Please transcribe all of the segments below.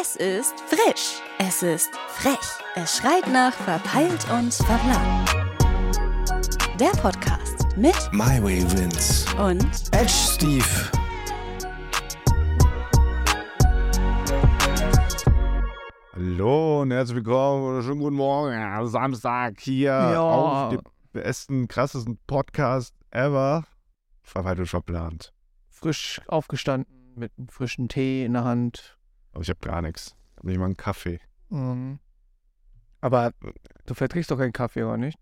Es ist frisch. Es ist frech. Es schreit nach verpeilt und verplant. Der Podcast mit My Way Vince. und Edge Steve. Hallo und herzlich willkommen oder schönen guten Morgen. Ja, Samstag hier Ja. auf dem besten, krassesten Podcast ever. Verwaltet und verplant. frisch aufgestanden mit einem frischen Tee in der Hand. Aber ich habe gar nichts. Ich habe nicht mal einen Kaffee. Mhm. Aber du verträgst doch keinen Kaffee, oder nicht?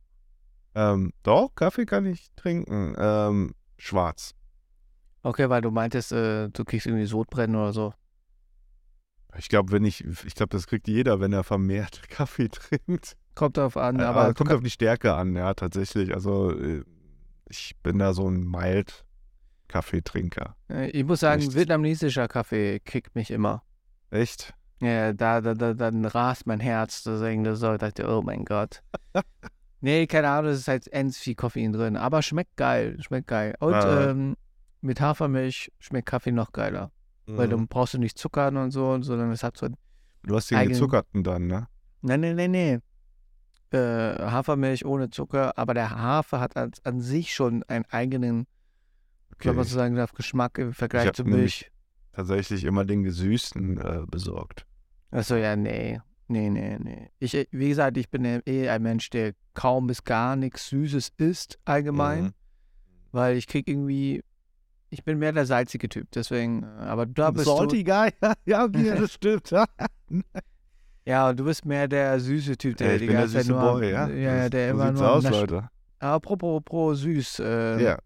Ähm, doch, Kaffee kann ich trinken. Ähm, schwarz. Okay, weil du meintest, äh, du kriegst irgendwie Sodbrennen oder so. Ich glaube, wenn ich, ich glaube, das kriegt jeder, wenn er vermehrt Kaffee trinkt. Kommt darauf an, Ja, aber aber kommt auf die Stärke an, ja, tatsächlich. Also äh, ich bin da so ein mild Kaffeetrinker. äh, ich muss sagen, Echt? vietnamesischer Kaffee kickt mich immer. Echt? Ja, da, da, da, dann rast mein Herz, deswegen das so, dachte, oh mein Gott. nee, keine Ahnung, es ist halt ends viel Koffein drin, aber schmeckt geil, schmeckt geil. Und Ja. ähm, mit Hafermilch schmeckt Kaffee noch geiler, weil Mhm. dann brauchst du nicht zuckern und so, sondern es hat so ein Du hast den eigen- gezuckerten dann, ne? Nein, nein, nein, nein. Äh, Hafermilch ohne Zucker, aber der Hafer hat an, an sich schon einen eigenen, Okay. wenn man so sagen darf, Geschmack im Vergleich zu Milch. Tatsächlich immer den gesüßten äh, besorgt. Achso, ja, nee. Nee, nee, nee. Ich, äh, wie gesagt, ich bin ja eh ein Mensch, der kaum bis gar nichts Süßes isst, allgemein, Mhm. weil ich krieg irgendwie, ich bin mehr der salzige Typ, deswegen, äh, aber da bist Salty Guy? ja, das stimmt. du, ja, du bist mehr der süße Typ, der Ja, ich die bin der ganze Zeit süße nur, Boy, ja. ja, Das- der so immer nur aus, Leute. Apropos, apropos süß, äh, Ja.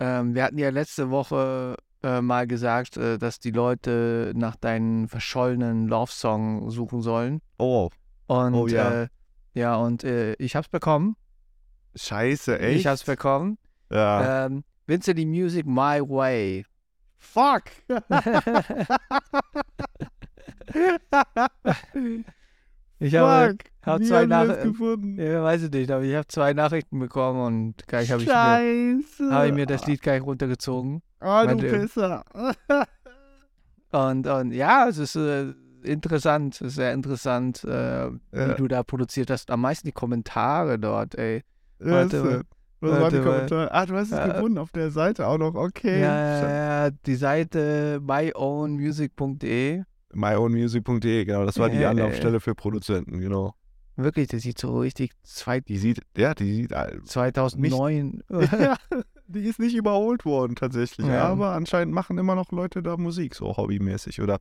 Ähm, wir hatten ja letzte Woche äh, mal gesagt, äh, dass die Leute nach deinen verschollenen Love-Song suchen sollen. Oh, Und Oh ja. äh, ja, und äh, ich hab's bekommen. scheiße, echt? Ich hab's bekommen. Ja. Ähm, Vincent die Music My Way. Fuck! Ich habe, Fuck! Hab Wie zwei Nachrichten. gefunden? Ja, weiß ich nicht, aber ich habe zwei Nachrichten bekommen und gleich habe ich, mir, hab ich mir das Lied gleich runtergezogen. Oh, du Meinte- Pisser. Und, und ja, es ist äh, interessant, es ist sehr interessant, äh, wie Ja. du da produziert hast. Am meisten die Kommentare dort, ey. Warte. Was waren die. Kommentare? Ah, du hast es Äh, gefunden auf der Seite auch noch. Okay. Ja, die Seite myownmusic.de. myownmusic.de, genau. Das war die Anlaufstelle für Produzenten, genau. Wirklich, das sieht so richtig zwei, Die sieht, ja, die sieht, all- 2009. ja, die ist nicht überholt worden tatsächlich. Ja. Aber anscheinend machen immer noch Leute da Musik, so hobbymäßig, oder?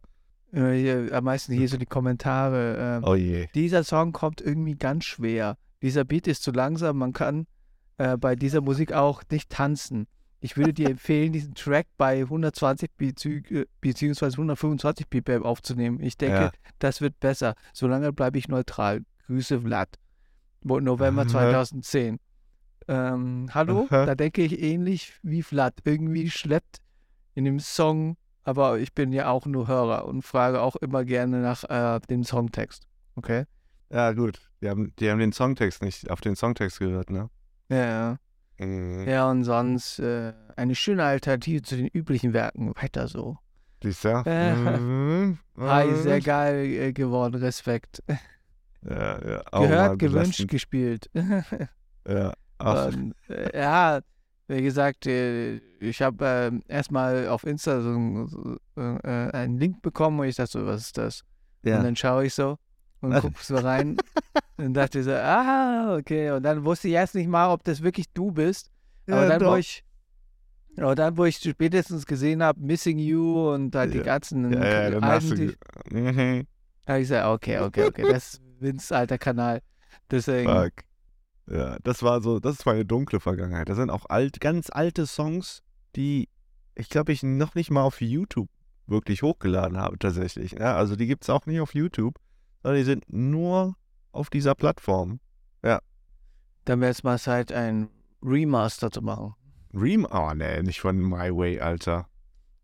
Hier, am meisten hier so die Kommentare. Äh, Oh je. Dieser Song kommt irgendwie ganz schwer. Dieser Beat ist zu langsam, man kann äh, bei dieser Musik auch nicht tanzen. Ich würde dir empfehlen, diesen Track bei 120 bezü- beziehungsweise 125 BPM aufzunehmen. Ich denke, Ja. das wird besser. Solange bleibe ich neutral. Grüße Vlad. November Aha. 2010. Ähm, hallo, Aha. da denke ich ähnlich wie Vlad. Irgendwie schleppt in dem Song, aber ich bin ja auch nur Hörer und frage auch immer gerne nach äh, dem Songtext. Okay? Ja, gut. Die haben, die haben den Songtext nicht, auf den Songtext gehört, ne? Ja, ja. Mhm. Ja, und sonst äh, eine schöne Alternative zu den üblichen Werken. Weiter so. Siehst du? Äh. Mhm. Hi, sehr geil äh, geworden. Respekt. Ja, ja. Gehört, gewünscht, gespielt. Ja. Ach, und, äh, ja, wie gesagt, äh, ich habe äh, erstmal auf Insta so, ein- so äh, einen Link bekommen und ich dachte so, was ist das? ja. Und dann schaue ich so und gucke so rein und dachte so, ah, okay. Und dann wusste ich erst nicht mal, ob das wirklich du bist. Aber Ja, dann, wo doch. ich, aber dann, wo ich spätestens gesehen habe, Missing You und halt die Ja. ganzen Ja, ja, dann hast du. die, habe ich gesagt, okay, okay, okay, das ist Vince alter Kanal. Deswegen, Fuck. Ja, das war so, das ist meine dunkle Vergangenheit. Das sind auch alt, ganz alte Songs, die ich glaube, ich noch nicht mal auf YouTube wirklich hochgeladen habe, tatsächlich. Ja, also die gibt es auch nicht auf YouTube, sondern die sind nur auf dieser Plattform. dann wäre es mal Zeit, ein Remaster zu machen. Ream, oh ne, nicht von My Way, Alter.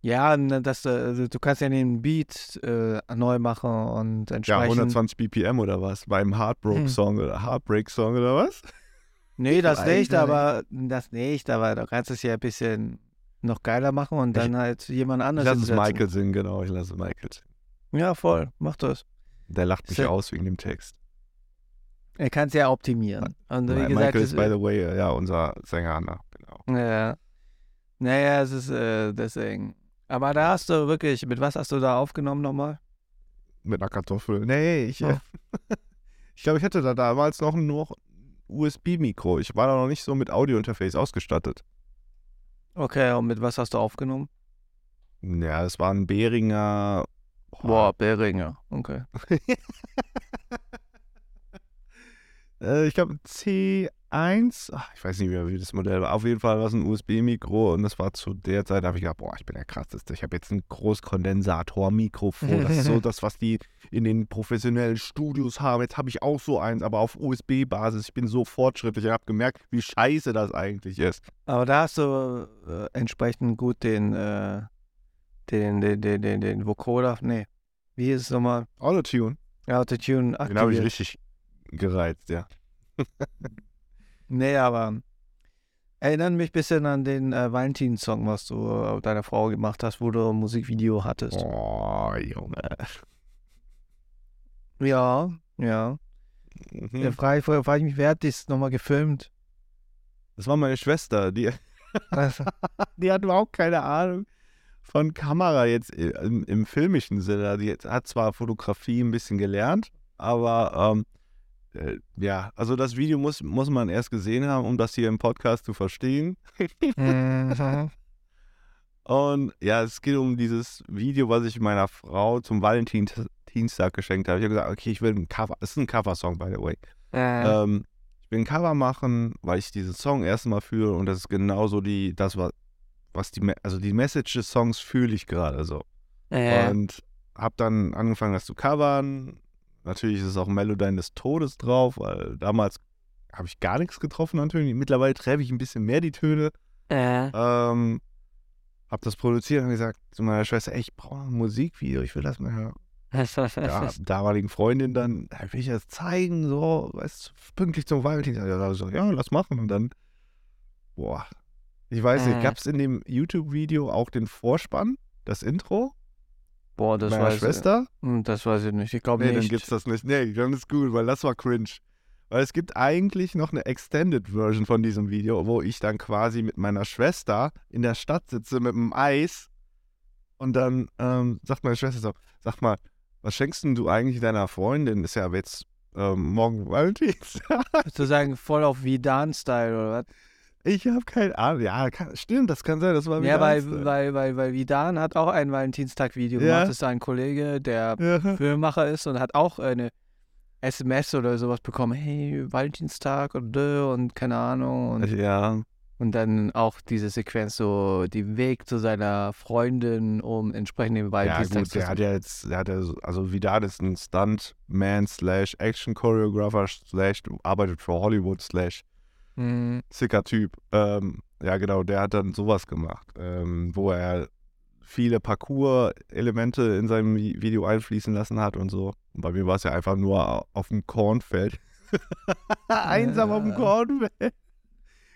Ja, ne, dass du, also du kannst ja den Beat äh, neu machen und Ja, entsprechend. 120 BPM oder was? Beim Heartbreak-Song oder Heartbreak-Song oder was? Nee, das weiß nicht, aber das nicht, aber du kannst es ja ein bisschen noch geiler machen und dann halt jemand Ich anders lasse es hinsetzen. Michael singen, genau, ich lasse Michael singen. Ja, voll. Mach das. Der lacht mich Sehr- aus wegen dem Text. Er kann es ja optimieren. Und wie Michael gesagt, ist, es- by the way, äh, ja, unser Sänger, ne? genau. Ja. Naja, es ist äh, deswegen. Aber da hast du wirklich, mit was hast du da aufgenommen nochmal? Mit einer Kartoffel. Nee, ich, Oh. ich glaube, ich hatte da damals noch nur USB-Mikro. Ich war da noch nicht so mit Audio-Interface ausgestattet. Okay, und mit was hast du aufgenommen? Ja, es war ein Behringer. Boah, Beringer. Okay. Äh, ich glaube C1. Ach, ich weiß nicht mehr, wie das Modell war. Auf jeden Fall war es ein USB-Mikro und das war zu der Zeit, da habe ich gedacht, boah, ich bin der krasseste. Ich habe jetzt ein Großkondensator-Mikrofon. Das ist so das, was die in den professionellen Studios haben. Jetzt habe ich auch so eins, aber auf USB-Basis. Ich bin so fortschrittlich. Ich habe gemerkt, wie scheiße das eigentlich ist. Aber da hast du äh, entsprechend gut den, äh, den, den, den, den, den Vocoder, nee, wie ist es nochmal? Autotune. Autotune Den habe ich aktiviert. richtig gereizt, ja. Nee, aber erinnert mich ein bisschen an den äh, Valentin-Song, was du äh, deiner Frau gemacht hast, wo du ein Musikvideo hattest. Oh, Junge. Ja, ja. Mhm. Da frage ich, frage ich mich, wer hat das nochmal gefilmt? Das war meine Schwester, die, Also, die hat überhaupt keine Ahnung von Kamera jetzt im, im filmischen Sinne. Die hat zwar Fotografie ein bisschen gelernt, aber ähm, äh, ja, also das Video muss, muss man erst gesehen haben, um das hier im Podcast zu verstehen. mhm. Und ja, es geht um dieses Video, was ich meiner Frau zum Valentinstag geschenkt habe. Ich habe gesagt, okay, ich will ein Cover. Es ist ein Coversong, by the way. äh, Ähm, ich will ein Cover machen, weil ich diesen Song erstmal fühle und das ist genauso die, das war, was die, also die Message des Songs fühle ich gerade so. äh, Und habe dann angefangen, das zu covern. Natürlich ist es auch Melodyne des Todes drauf, weil damals habe ich gar nichts getroffen an Tönen. Mittlerweile treffe ich ein bisschen mehr die Töne. äh, Ähm, habe das produziert und gesagt zu meiner Schwester, ey, ich brauche ein Musikvideo, ich will das mal ja, damaligen Freundin dann, will ich das zeigen, so, weißt pünktlich zum Valentinstag. Ja, so, ja, lass machen. Und dann, boah, ich weiß nicht, Äh. gab es in dem YouTube-Video auch den Vorspann, das Intro Boah, das meiner weiß, ich- Schwester? Hm, das weiß ich nicht. Ich glaube Nee, dann nicht. gibt's das nicht. Nee, dann ist gut, weil das war cringe. Weil es gibt eigentlich noch eine Extended Version von diesem Video, wo ich dann quasi mit meiner Schwester in der Stadt sitze mit einem Eis und dann ähm, sagt meine Schwester so, sag mal, was schenkst denn du eigentlich deiner Freundin? Ist ja jetzt ähm, morgen Valentinstag. Sozusagen voll auf Vidan-Style oder was? Ich habe keine Ahnung. Ja, kann, stimmt, das kann sein, das war Ja, weil, weil, weil, weil Vidan hat auch ein Valentinstag-Video Ja. gemacht. Das ist ein Kollege, der Ja. Filmemacher ist und hat auch eine SMS oder sowas bekommen. Hey, Valentinstag und und keine Ahnung. Und, ja, und dann auch diese Sequenz, so den Weg zu seiner Freundin, um entsprechend den ja Valentinstag gut, der hat ja jetzt, der hat ja, so- also Vidal ist ein Stuntman slash Action Choreographer slash arbeitet für Hollywood slash Mhm. sicker Typ. Ähm, ja, genau, der hat dann sowas gemacht, ähm, wo er viele Parcours-Elemente in seinem Vi- Video einfließen lassen hat und so. Und bei mir war es ja einfach nur au- auf dem Kornfeld. Einsam auf dem Ja. Kornfeld.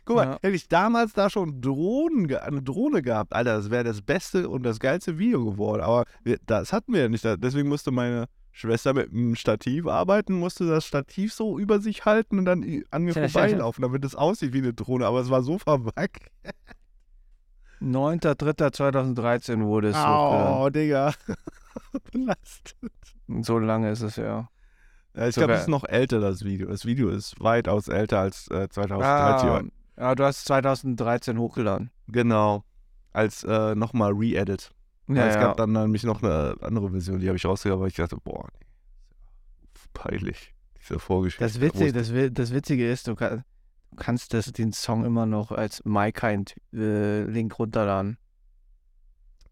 Guck mal, Ja. hätte ich damals da schon Drohnen, eine Drohne gehabt, Alter, das wäre das beste und das geilste Video geworden. Aber das hatten wir ja nicht. Deswegen musste meine Schwester mit einem Stativ arbeiten, musste das Stativ so über sich halten und dann an mir vorbeilaufen, damit es aussieht wie eine Drohne. Aber es war so verwackt. 9.3.2013 wurde es hochgeladen. Oh, Digga. Belastet. So lange ist es ja. Ja, ich glaube, es ist noch älter, das Video. Das Video ist weitaus älter als äh, 2013. Ah, ja, du hast es 2013 hochgeladen. Genau. Als äh, nochmal Re-Edit. Ja, es ja. gab dann nämlich noch eine andere Version, die habe ich rausgegeben, weil ich dachte, boah, nee, peinlich. Diese Vorgeschichte. Das Witzige, das, das Witzige ist, du, kann, du kannst das, den Song immer noch als MyKind-Link runterladen.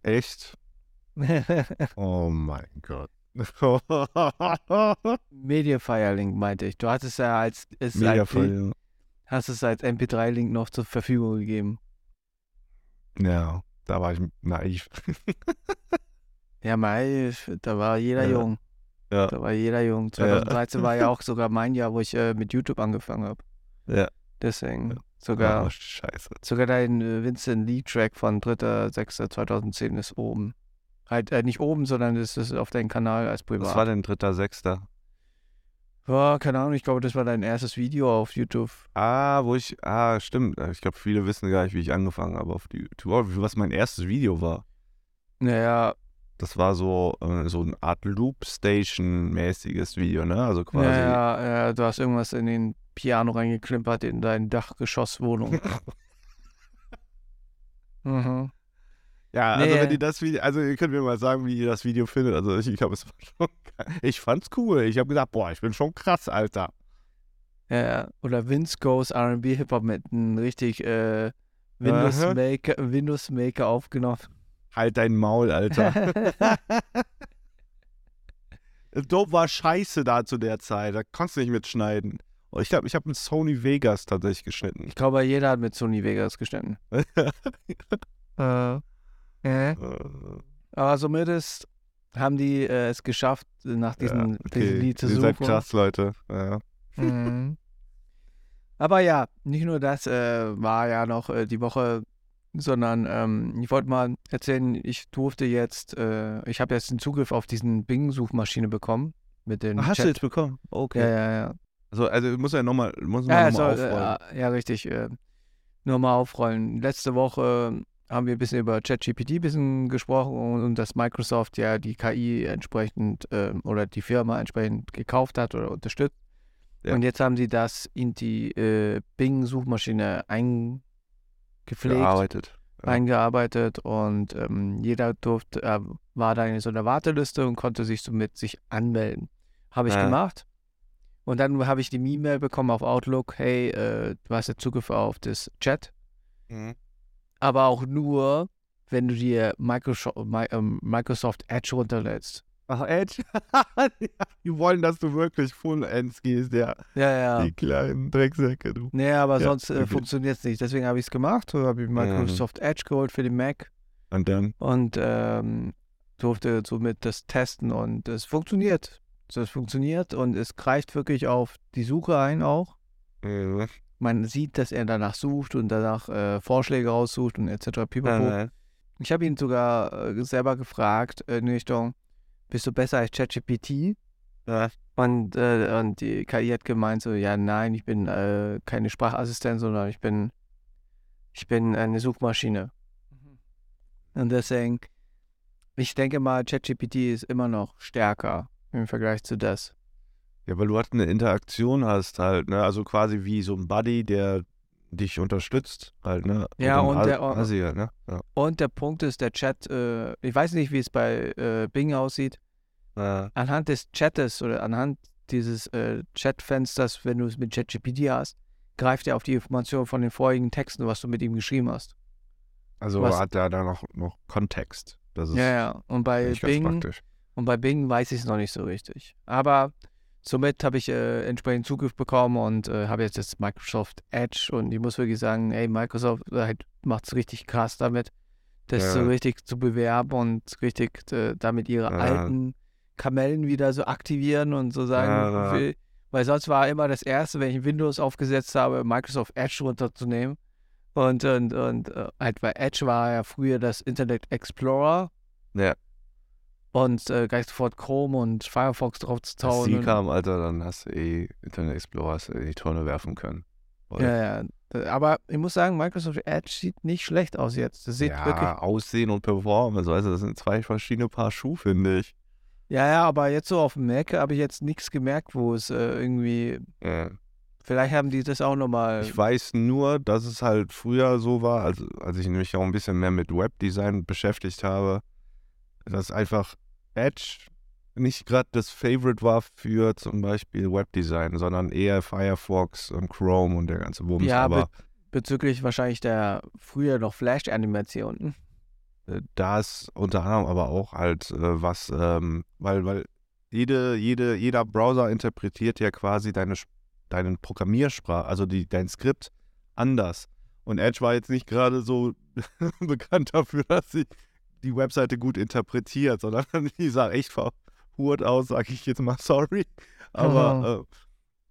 Echt? Oh mein Gott. Mediafire-Link meinte ich. Du hattest ja als, es als, voll. hast es als MP3-Link noch zur Verfügung gegeben. Ja, da war ich naiv. ja, mei, da war jeder ja. jung. Ja. Da war jeder jung. 2013 ja. war ja auch sogar mein Jahr, wo ich äh, mit YouTube angefangen habe. Ja. Deswegen. Sogar, oh, scheiße. sogar dein äh, Vincent Lee-Track von 3.6.2010 ist oben. Halt äh, nicht oben, sondern es ist auf deinem Kanal als Privat. Was war denn 3.6.? Boah, keine Ahnung, ich glaube, das war dein erstes Video auf YouTube. Ah, wo ich, ah, stimmt. Äh, ich glaube, viele wissen gar nicht, wie ich angefangen habe auf YouTube, oh, was mein erstes Video war. Naja. Das war so, äh, so eine Art Loop-Station-mäßiges Video, ne? Also quasi. Ja, ja, du hast irgendwas in den Piano reingeklimpert in deine Dachgeschosswohnung. mhm. Ja, also Nee. wenn ihr das Video, also ihr könnt mir mal sagen, wie ihr das Video findet. Also ich, ich glaube, es war schon geil. Ich fand's cool. Ich habe gesagt, boah, ich bin schon krass, Alter. Ja, ja. Oder Vince Goes R&B Hip-Hop mit einem richtig äh, Windows. Maker, Windows Maker aufgenommen. Halt dein Maul, Alter. Dope war scheiße da zu der Zeit. Da konntest du nicht mitschneiden. Oh, ich glaube, ich habe mit Sony Vegas tatsächlich geschnitten. Ich glaube, jeder hat mit Sony Vegas geschnitten. Äh, äh. Äh, Aber zumindest haben die äh, es geschafft, nach diesem, ja, diesem Lied zu Ihr suchen. seid krass, Leute. Ja. Mhm. Aber ja, nicht nur das äh, war ja noch äh, die Woche, sondern ähm, ich wollte mal erzählen, ich durfte jetzt, äh, ich habe jetzt den Zugriff auf diesen Bing-Suchmaschine bekommen. Mit den Hast du jetzt bekommen? Okay. Ja, ja, ja. Also, also muss ja nochmal muss Ja, noch also, aufrollen. ja, richtig. Äh, nur mal aufrollen. Letzte Woche haben wir ein bisschen über ChatGPT ein bisschen gesprochen und, und dass Microsoft ja die KI entsprechend äh, oder die Firma entsprechend gekauft hat oder unterstützt. Ja. Und jetzt haben sie das in die äh, Bing-Suchmaschine eingepflegt, gearbeitet. Ja. eingearbeitet und ähm, jeder durfte, äh, war da in so einer Warteliste und konnte sich somit sich anmelden. Habe ich Ja. gemacht. Und dann habe ich die E-Mail bekommen auf Outlook, hey, äh, du hast jetzt Zugriff auf das Chat, Mhm. Aber auch nur, wenn du dir Microsoft, ähm, Microsoft Edge runterlädst. Ach, Edge? die wollen, dass du wirklich Full Ends gehst, ja. Ja, ja. Die kleinen Drecksäcke, du. Nee, aber Ja, sonst äh, funktioniert es nicht. Deswegen habe ich es gemacht. habe ich Microsoft Edge geholt für den Mac Und dann? und ähm, durfte somit das testen und es funktioniert. So, Es funktioniert und es greift wirklich auf die Suche ein auch. Mhm. Man sieht, dass er danach sucht und danach äh, Vorschläge raussucht und etc. Pipapo. Nein, Ich habe ihn sogar äh, selber gefragt äh, in Richtung, bist du besser als ChatGPT? Ja. Und, äh, und die KI hat gemeint so, ja, nein, ich bin äh, keine Sprachassistent, sondern ich bin, ich bin eine Suchmaschine. Und deswegen, ich denke mal, ChatGPT ist immer noch stärker im Vergleich zu das. Ja, weil du halt eine Interaktion hast halt, ne? Also quasi wie so ein Buddy, der dich unterstützt halt, ne? Ja, und As- der- halt, ne? Ja. Und der Punkt ist, der Chat, äh, ich weiß nicht, wie es bei äh, Bing aussieht, Ja. anhand des Chattes oder anhand dieses äh, Chatfensters, wenn du es mit ChatGPT hast, greift er auf die Information von den vorigen Texten, was du mit ihm geschrieben hast. Also Was- hat er da noch, noch Kontext. Das ist Ja, ja. Und bei Bing, und bei Bing weiß ich es noch nicht so richtig. Aber somit habe ich äh, entsprechend Zugriff bekommen und äh, habe jetzt das Microsoft Edge und ich muss wirklich sagen, ey, Microsoft äh, halt macht es richtig krass damit, das Ja. so richtig zu bewerben und richtig äh, damit ihre Ja. alten Kamellen wieder so aktivieren und so sagen, Ja. weil sonst war immer das erste, wenn ich Windows aufgesetzt habe, Microsoft Edge runterzunehmen. Und, und, und äh, halt bei Edge war ja früher das Internet Explorer Ja. Und äh, gleich sofort Chrome und Firefox drauf zu Als tauen. die und- kam, Alter, dann hast du eh Internet Explorer in die Tonne werfen können. Voll. Ja, ja. Aber ich muss sagen, Microsoft Edge sieht nicht schlecht aus jetzt. Das sieht ja, wirklich. Aussehen und Performance, weißt du, das sind zwei verschiedene Paar Schuhe, finde ich. Ja, ja, aber jetzt so auf dem Mac habe ich jetzt nichts gemerkt, wo es äh, irgendwie. Ja. Vielleicht haben die das auch nochmal. Ich weiß nur, dass es halt früher so war, als, als ich mich auch ein bisschen mehr mit Webdesign beschäftigt habe, dass einfach Edge nicht gerade das Favorite war für zum Beispiel Webdesign, sondern eher Firefox und Chrome und der ganze Wumms. Ja, aber bezüglich wahrscheinlich der früher noch Flash-Animationen. äh, da ist unter anderem aber auch halt äh, was, ähm, weil, weil jede, jede, jeder Browser interpretiert ja quasi deine, deinen Programmiersprache, also die, dein Skript anders. Und Edge war jetzt nicht gerade so bekannt dafür, dass sie die Webseite gut interpretiert, sondern die sah echt verhurt aus, sage ich jetzt mal sorry. Aber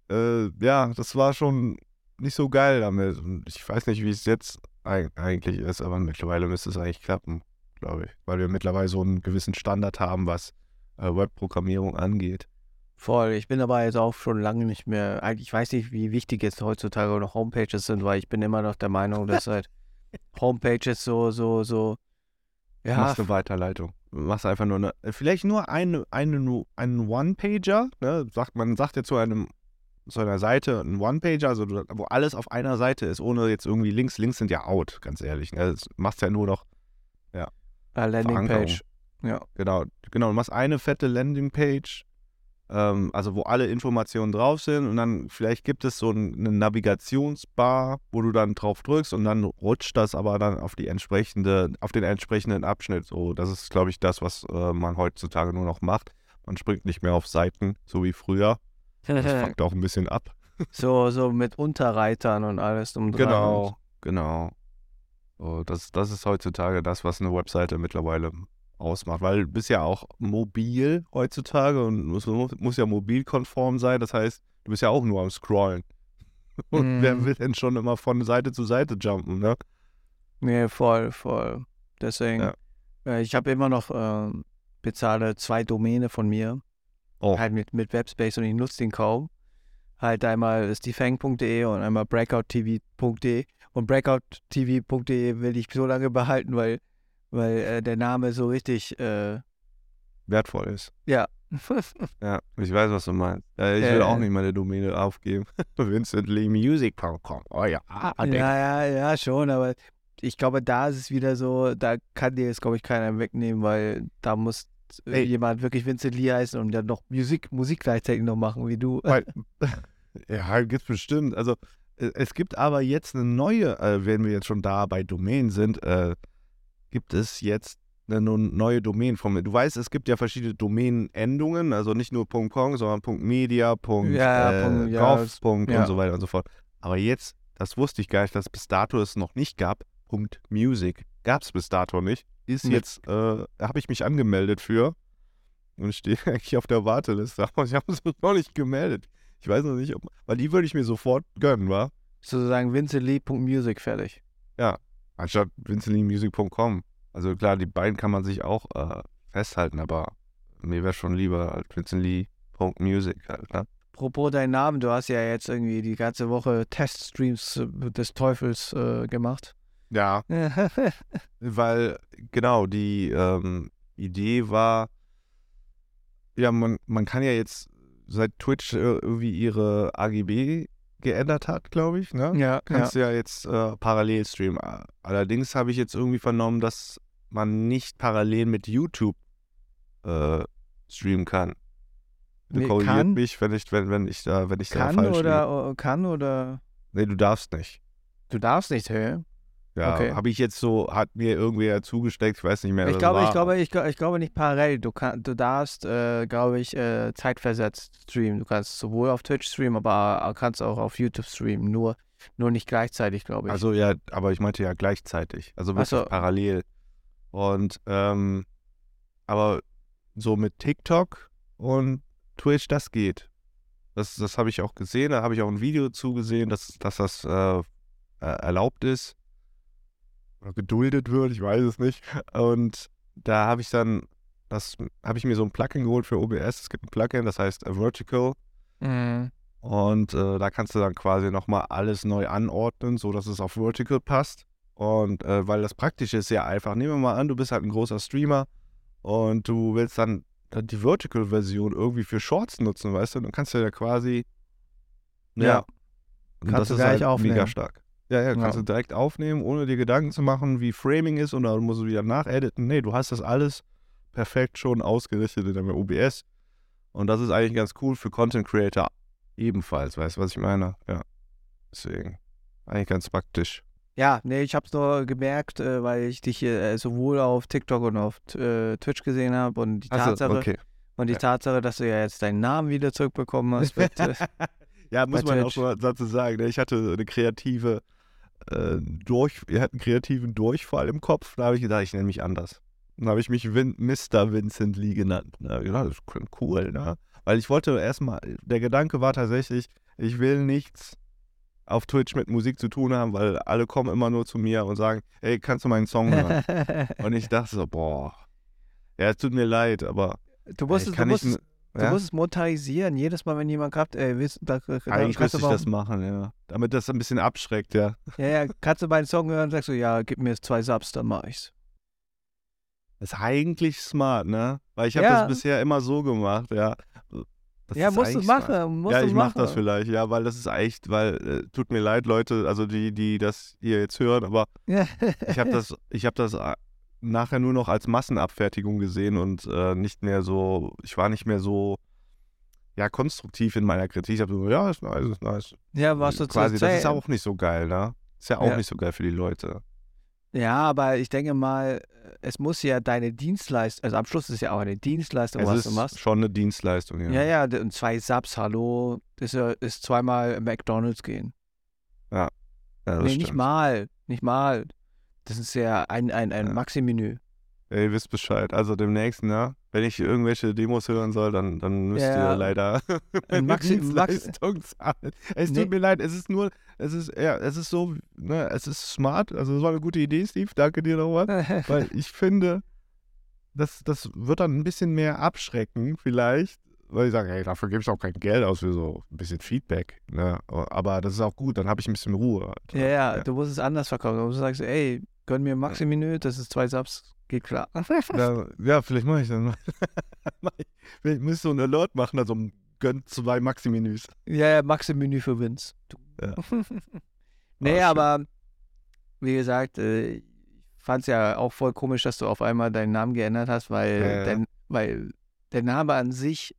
äh, äh, ja, das war schon nicht so geil damit. Und ich weiß nicht, wie es jetzt eig eigentlich ist, aber mittlerweile müsste es eigentlich klappen. glaube ich. Weil wir mittlerweile so einen gewissen Standard haben, was äh, Webprogrammierung angeht. Voll. Ich bin aber jetzt auch schon lange nicht mehr. Eigentlich ich weiß nicht, wie wichtig jetzt heutzutage noch Homepages sind, weil ich bin immer noch der Meinung, dass halt Homepages so, so, so. Ja. Ja, Machst eine Weiterleitung. Machst einfach nur eine, vielleicht nur eine, eine, einen One-Pager, ne? Sagt, man sagt ja zu einem, zu einer Seite ein One-Pager, also wo alles auf einer Seite ist, ohne jetzt irgendwie Links. Links sind ja out, ganz ehrlich. Ne? Das machst ja nur noch, äh, Verankerung. Landingpage. Ja. genau, genau, du machst eine fette Landingpage, ähm, also wo alle Informationen drauf sind und dann vielleicht gibt es so ein, eine Navigationsbar, wo du dann drauf drückst und dann rutscht das aber dann auf die entsprechende, auf den entsprechenden Abschnitt. So, das ist, glaube ich, das, was äh, man heutzutage nur noch macht. Man springt nicht mehr auf Seiten, so wie früher. Das fuckt auch ein bisschen ab. so, so mit Unterreitern und alles um dran. Genau, genau. So, das, das ist heutzutage das, was eine Webseite mittlerweile ausmacht. Weil du bist ja auch mobil heutzutage und muss, muss ja mobilkonform sein. Das heißt, du bist ja auch nur am Scrollen. Und Mhm. wer will denn schon immer von Seite zu Seite jumpen, ne? Nee, voll, voll. Deswegen, Ja. äh, ich habe immer noch ähm, bezahle zwei Domäne von mir, Oh. halt mit, mit Webspace und ich nutze den kaum. Halt einmal stefang.de und einmal breakouttv.de und breakouttv.de will ich so lange behalten, weil, weil äh, der Name so richtig, äh, Wertvoll ist. ja. Ja, ich weiß, was du meinst. Ja, ich will Äh. auch nicht meine Domäne aufgeben. VincentLeeMusic.com. Oh ja, ah, ja, denk- ja, ja, schon, aber ich glaube, da ist es wieder so, da kann dir jetzt, glaube ich, keiner wegnehmen, weil da muss äh, Ey. jemand wirklich Vincent Lee heißen und dann noch Musik, Musik gleichzeitig noch machen, wie du. Weil, ja, gibt's bestimmt. Also äh, es gibt aber jetzt eine neue, äh, wenn wir jetzt schon da bei Domänen sind, äh, gibt es jetzt eine neue Domain von mir. Du weißt, es gibt ja verschiedene Domänenendungen, also nicht nur .com, sondern .media, Punkt, Ja, äh, Punkt, ja, gov, Punkt ja. und so weiter und so fort. Aber jetzt, das wusste ich gar nicht, dass es bis dato es noch nicht gab, Punkt .music. Gab es bis dato nicht. Ist Nee. jetzt, äh, habe ich mich angemeldet für und stehe eigentlich auf der Warteliste, aber ich habe es noch nicht gemeldet. Ich weiß noch nicht, ob, weil die würde ich mir sofort gönnen, wa? Sozusagen vincentlee.music fertig. Anstatt vincentleemusic.com. Also klar, die beiden kann man sich auch äh, festhalten, aber mir wäre schon lieber halt vincentlee.music halt, ne? Apropos dein Namen, du hast ja jetzt irgendwie die ganze Woche Teststreams des Teufels äh, gemacht. Ja, weil genau, die ähm, Idee war, ja, man, man kann ja jetzt, seit Twitch äh, irgendwie ihre AGB geändert hat, glaube ich, ne? ja, ja. kannst du ja jetzt äh, parallel streamen. Allerdings habe ich jetzt irgendwie vernommen, dass man nicht parallel mit YouTube äh, streamen kann. Du Nee, korrigiert kann? mich, wenn ich, wenn, wenn ich da, wenn ich da Kann falsch liege. oder äh, kann oder Nee, du darfst nicht. du darfst nicht, hä? Ja, Okay. habe ich jetzt so, hat mir irgendwer zugesteckt, ich weiß nicht mehr. Ich glaube, ich glaube, ich, ich glaube nicht parallel. Du, kann, du darfst, äh, glaube ich, äh, zeitversetzt streamen. Du kannst sowohl auf Twitch streamen, aber kannst auch auf YouTube streamen. Nur, nur nicht gleichzeitig, glaube ich. Also ja, aber ich meinte ja gleichzeitig. Also wirklich so. parallel. Und ähm, aber so mit TikTok und Twitch, das geht. Das, das habe ich auch gesehen. Da habe ich auch ein Video zugesehen, dass, dass das äh, äh, erlaubt ist. Oder geduldet wird, ich weiß es nicht. Und da habe ich dann, das habe ich mir so ein Plugin geholt für OBS. Es gibt ein Plugin, das heißt äh, Vertical. Mhm. Und äh, da kannst du dann quasi nochmal alles neu anordnen, so dass es auf Vertical passt. Und äh, weil das Praktische ist ja einfach, nehmen wir mal an, du bist halt ein großer Streamer und du willst dann äh, die Vertical-Version irgendwie für Shorts nutzen, weißt du? Dann kannst du ja quasi. Ja. Und Kannst das du ist gleich halt aufnehmen. mega stark. Ja, ja, kannst Ja. du direkt aufnehmen, ohne dir Gedanken zu machen, wie Framing ist und dann musst du wieder nachediten. Nee, du hast das alles perfekt schon ausgerichtet in deinem OBS. Und das ist eigentlich ganz cool für Content Creator ebenfalls, weißt du, was ich meine? Ja. Deswegen. Eigentlich ganz praktisch. Ja, nee, ich habe es nur gemerkt, äh, weil ich dich äh, sowohl auf TikTok und auf äh, Twitch gesehen habe und die Tatsache, Also, okay. und die ja. Tatsache, dass du ja jetzt deinen Namen wieder zurückbekommen hast. Mit, ja, muss man auch Twitch. schon mal dazu sagen. ne? Ich hatte eine kreative äh, durch, wir hatten einen kreativen Durchfall im Kopf. Da habe ich gedacht, ich nenne mich anders. Dann habe ich mich Vin Mr. Vincent Lee genannt. Ich gedacht, das klingt cool, ne? Weil ich wollte erstmal, der Gedanke war tatsächlich, ich will nichts auf Twitch mit Musik zu tun haben, weil alle kommen immer nur zu mir und sagen, hey, kannst du meinen Song hören? und ich dachte so, boah, ja, es tut mir leid, aber du musst, ich es, kann du musst, nicht, es- du ja? musst es monetarisieren. Jedes Mal, wenn jemand kommt, ey, willst, da, da, eigentlich müsste du ich das machen, ja. Damit das ein bisschen abschreckt, ja. ja, ja, kannst du meinen Song hören, sagst du, ja, gib mir zwei Subs, dann mach ich's. Das ist eigentlich smart, ne? Weil ich habe Ja. das bisher immer so gemacht, ja. Das ja, musst du machen, musst ja, ich machen. mach das vielleicht, ja, weil das ist echt, weil, äh, tut mir leid, Leute, also die, die das hier jetzt hören, aber ich habe das, ich habe das äh, nachher nur noch als Massenabfertigung gesehen und äh, nicht mehr so, ich war nicht mehr so, ja, konstruktiv in meiner Kritik. Ich habe so, ja, ist nice, ist nice. ja, was du zu Quasi, das ist auch nicht so geil, ne? Ist ja auch Ja. nicht so geil für die Leute. Ja, aber ich denke mal, es muss ja deine Dienstleistung, also am Schluss ist ja auch eine Dienstleistung, es was du machst. schon eine Dienstleistung, ja. Ja, ja, und zwei Subs, hallo, das ist, ja- ist zweimal McDonalds gehen. Ja, das nee, nicht stimmt. mal, nicht mal. Das ist ja ein, ein, ein Ja. Maxi-Menü. Ja, ihr wisst Bescheid. Also demnächst, ne? Wenn ich irgendwelche Demos hören soll, dann, dann müsst Ja. ihr leider eine Maxi- Dienstleistung zahlen. Es Nee. tut mir leid, es ist nur, es ist, ja, es ist so, ne, es ist smart. Also das war eine gute Idee, Steve. Danke dir nochmal. Weil ich finde, das, das wird dann ein bisschen mehr abschrecken, vielleicht. Weil ich sage, hey, dafür gebe ich auch kein Geld aus für so ein bisschen Feedback. Ne? Aber das ist auch gut, dann habe ich ein bisschen Ruhe. halt. ja, ja, du musst es anders verkaufen. Du sagst, ey, gönn mir ein Maxi-Menü, das ist zwei Subs, geht klar. Ja, ja, vielleicht mache ich dann mal. vielleicht müsste so ein Alert machen, also gönnt zwei Maxi-Menüs. Ja, ja, Maxi-Menü für. Du. Ja. nee, schön. aber wie gesagt, äh, ich fand es ja auch voll komisch, dass du auf einmal deinen Namen geändert hast, weil, Ja, ja. Dein, weil der Name an sich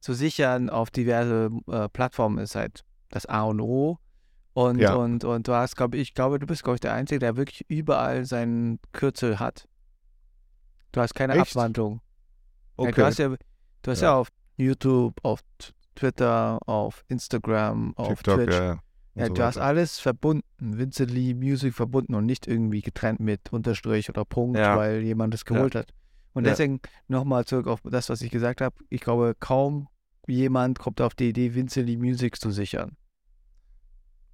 zu sichern auf diverse äh, Plattformen ist halt das A und O. Und, Ja. und, und du hast, glaube ich, glaube, du bist, glaube ich, der Einzige, der wirklich überall seinen Kürzel hat. Du hast keine Echt? Abwandlung. Ja, Okay. du hast ja, du hast ja. Ja. auf YouTube, auf Twitter, auf Instagram, auf TikTok, Twitch. ja. ja. Ja, so du hast alles verbunden, Vincent Lee Music verbunden und nicht irgendwie getrennt mit Unterstrich oder Punkt, Ja. weil jemand es geholt hat. Und Ja. deswegen nochmal zurück auf das, was ich gesagt habe. Ich glaube, kaum jemand kommt auf die Idee, Vincent Lee Music zu sichern.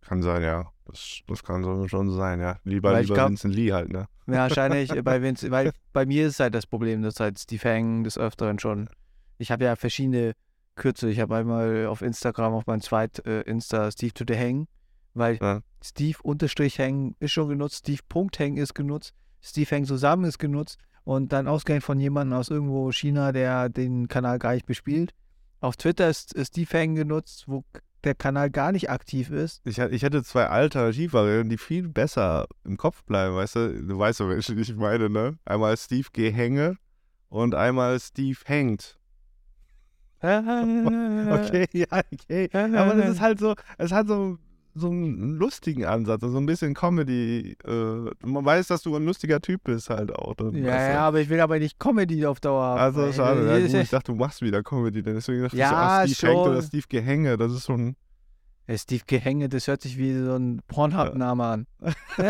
Kann sein, ja. Das, das kann so schon sein, ja. Lieber, Weil lieber glaub- Vincent Lee halt, ne? Ja, wahrscheinlich äh, bei Vince, weil bei mir ist halt das Problem, dass halt Steve Hang des Öfteren schon. Ich habe ja verschiedene Kürzel. Ich habe einmal auf Instagram auf mein zweit äh, Insta Steve to the Hang, weil Ja. Steve Unterstrich Hang ist schon genutzt, Steve Punkt Hang ist genutzt, Steve Hang zusammen ist genutzt und dann ausgehend von jemandem aus irgendwo China, der den Kanal gar nicht bespielt. Auf Twitter ist, ist Steve Hang genutzt, wo der Kanal gar nicht aktiv ist. Ich, ich hätte zwei Alternativvarianten, die viel besser im Kopf bleiben, weißt du? Du weißt doch, welche ich meine, ne? Einmal Steve Gehänge und einmal Steve hängt. Okay, ja, okay. Aber das ist halt so, es hat so, so einen lustigen Ansatz, so ein bisschen Comedy. Äh, man weiß, dass du ein lustiger Typ bist halt auch. Ja, du? ja, aber ich will aber nicht Comedy auf Dauer haben. Also schade, ja, gut, ich dachte, du machst wieder Comedy, denn deswegen dachte Ja, ich so, ah, Steve hängt schon. oder Steve Gehänge, das ist schon. Ja, Steve Gehänge, das hört sich wie so ein Pornhub-Name an.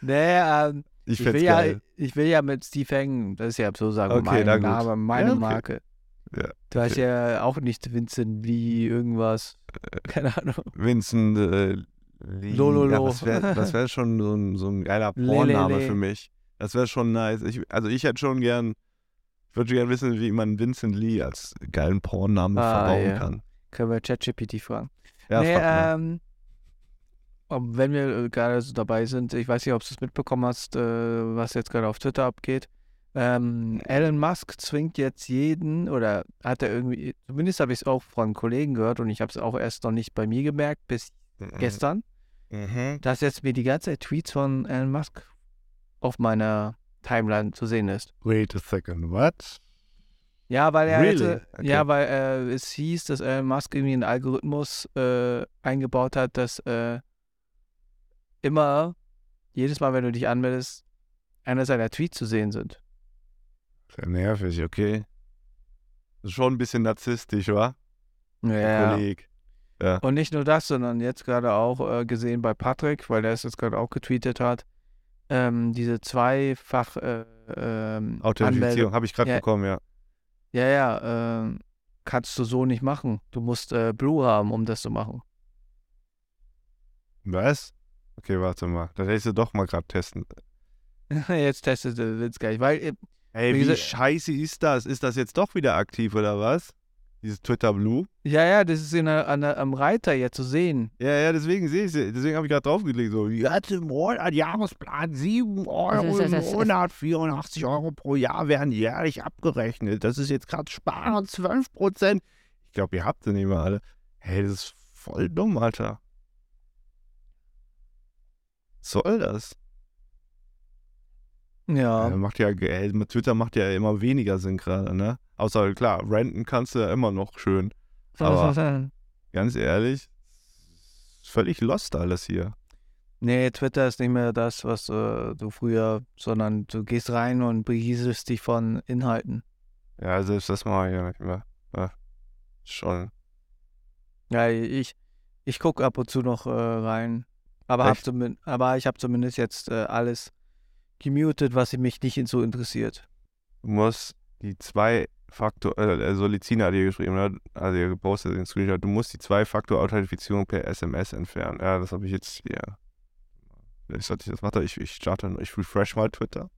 nee, ähm, Ich ich, will ja, ich will ja mit Steve hängen, das ist ja sozusagen Okay, mein. Name, meine Ja, okay. Marke. Ja, Du hast okay. ja auch nicht Vincent Lee irgendwas. Keine Ahnung. Vincent äh, Lee. Lololo. Ja, das wäre wär schon so ein, so ein geiler. Pornname für mich. Das wäre schon nice. Ich, also ich hätte schon gern, ich würde gerne wissen, wie man Vincent Lee als geilen Pornnamen Ah, verbauen ja. kann. Können wir ChatGPT fragen. Ja, nee, ähm, wenn wir äh, gerade so dabei sind, ich weiß nicht, ob du es mitbekommen hast, äh, was jetzt gerade auf Twitter abgeht. Ähm, Elon Musk zwingt jetzt jeden, oder hat er irgendwie, zumindest habe ich es auch von Kollegen gehört und ich habe es auch erst noch nicht bei mir gemerkt, bis gestern, Mhm. dass jetzt mir die ganze Zeit Tweets von Elon Musk auf meiner Timeline zu sehen ist. Wait a second, what? Ja, weil er Really? hätte, Okay. ja, weil äh, es hieß, dass Elon Musk irgendwie einen Algorithmus äh, eingebaut hat, dass äh, immer, jedes Mal, wenn du dich anmeldest, einer seiner Tweets zu sehen sind. Sehr nervig, okay. Das ist schon ein bisschen narzisstisch, wa? Ja. Kolleg. Und nicht nur das, sondern jetzt gerade auch äh, gesehen bei Patrick, weil der es jetzt gerade auch getweetet hat, ähm, diese zweifach äh, ähm, Authentifizierung habe ich gerade Ja. bekommen, ja. Ja, ja, ähm, kannst du so nicht machen. Du musst äh, Blue haben, um das zu machen. Was? Okay, warte mal. Da hättest du doch mal gerade testen. Jetzt testet der Witz gar nicht, weil äh, Ey, Wie wie, scheiße ist das? Ist das jetzt doch wieder aktiv oder was? Dieses Twitter Blue? ja, ja, das ist in der, an der, am Reiter jetzt zu sehen. Ja, ja, deswegen sehe ich Deswegen habe ich gerade draufgelegt. So, jetzt im Monat Jahresplan 7 Euro im Monat, 84 Euro pro Jahr werden jährlich abgerechnet. Das ist jetzt gerade Sparen 12 Prozent. Ich glaube, ihr habt sie nicht mehr alle. Hey, das ist voll dumm, Alter. Was soll das? Ja. Ja, macht ja, ey, mit Twitter macht ja immer weniger Sinn gerade, ne? Außer, klar, renten kannst du ja immer noch schön. aber- Ganz ehrlich, völlig lost alles hier. Nee, Twitter ist nicht mehr das, was äh, du früher, sondern du gehst rein und berieselst dich von Inhalten. Ja, selbst das mache ich ja nicht mehr. Ja, schon. Ja, ich, ich gucke ab und zu noch äh, rein. Aber, hab aber ich habe zumindest jetzt äh, alles gemutet, was mich nicht so interessiert. Du musst die zwei Faktor, äh, also Lizina hat dir geschrieben, ne? also ihr gepostet den Screenshot, du musst die Zwei-Faktor-Authentifizierung per SMS entfernen. Ja, das habe ich jetzt hier. Ich sollte ich das machen, ich, ich starte, ich refresh mal Twitter.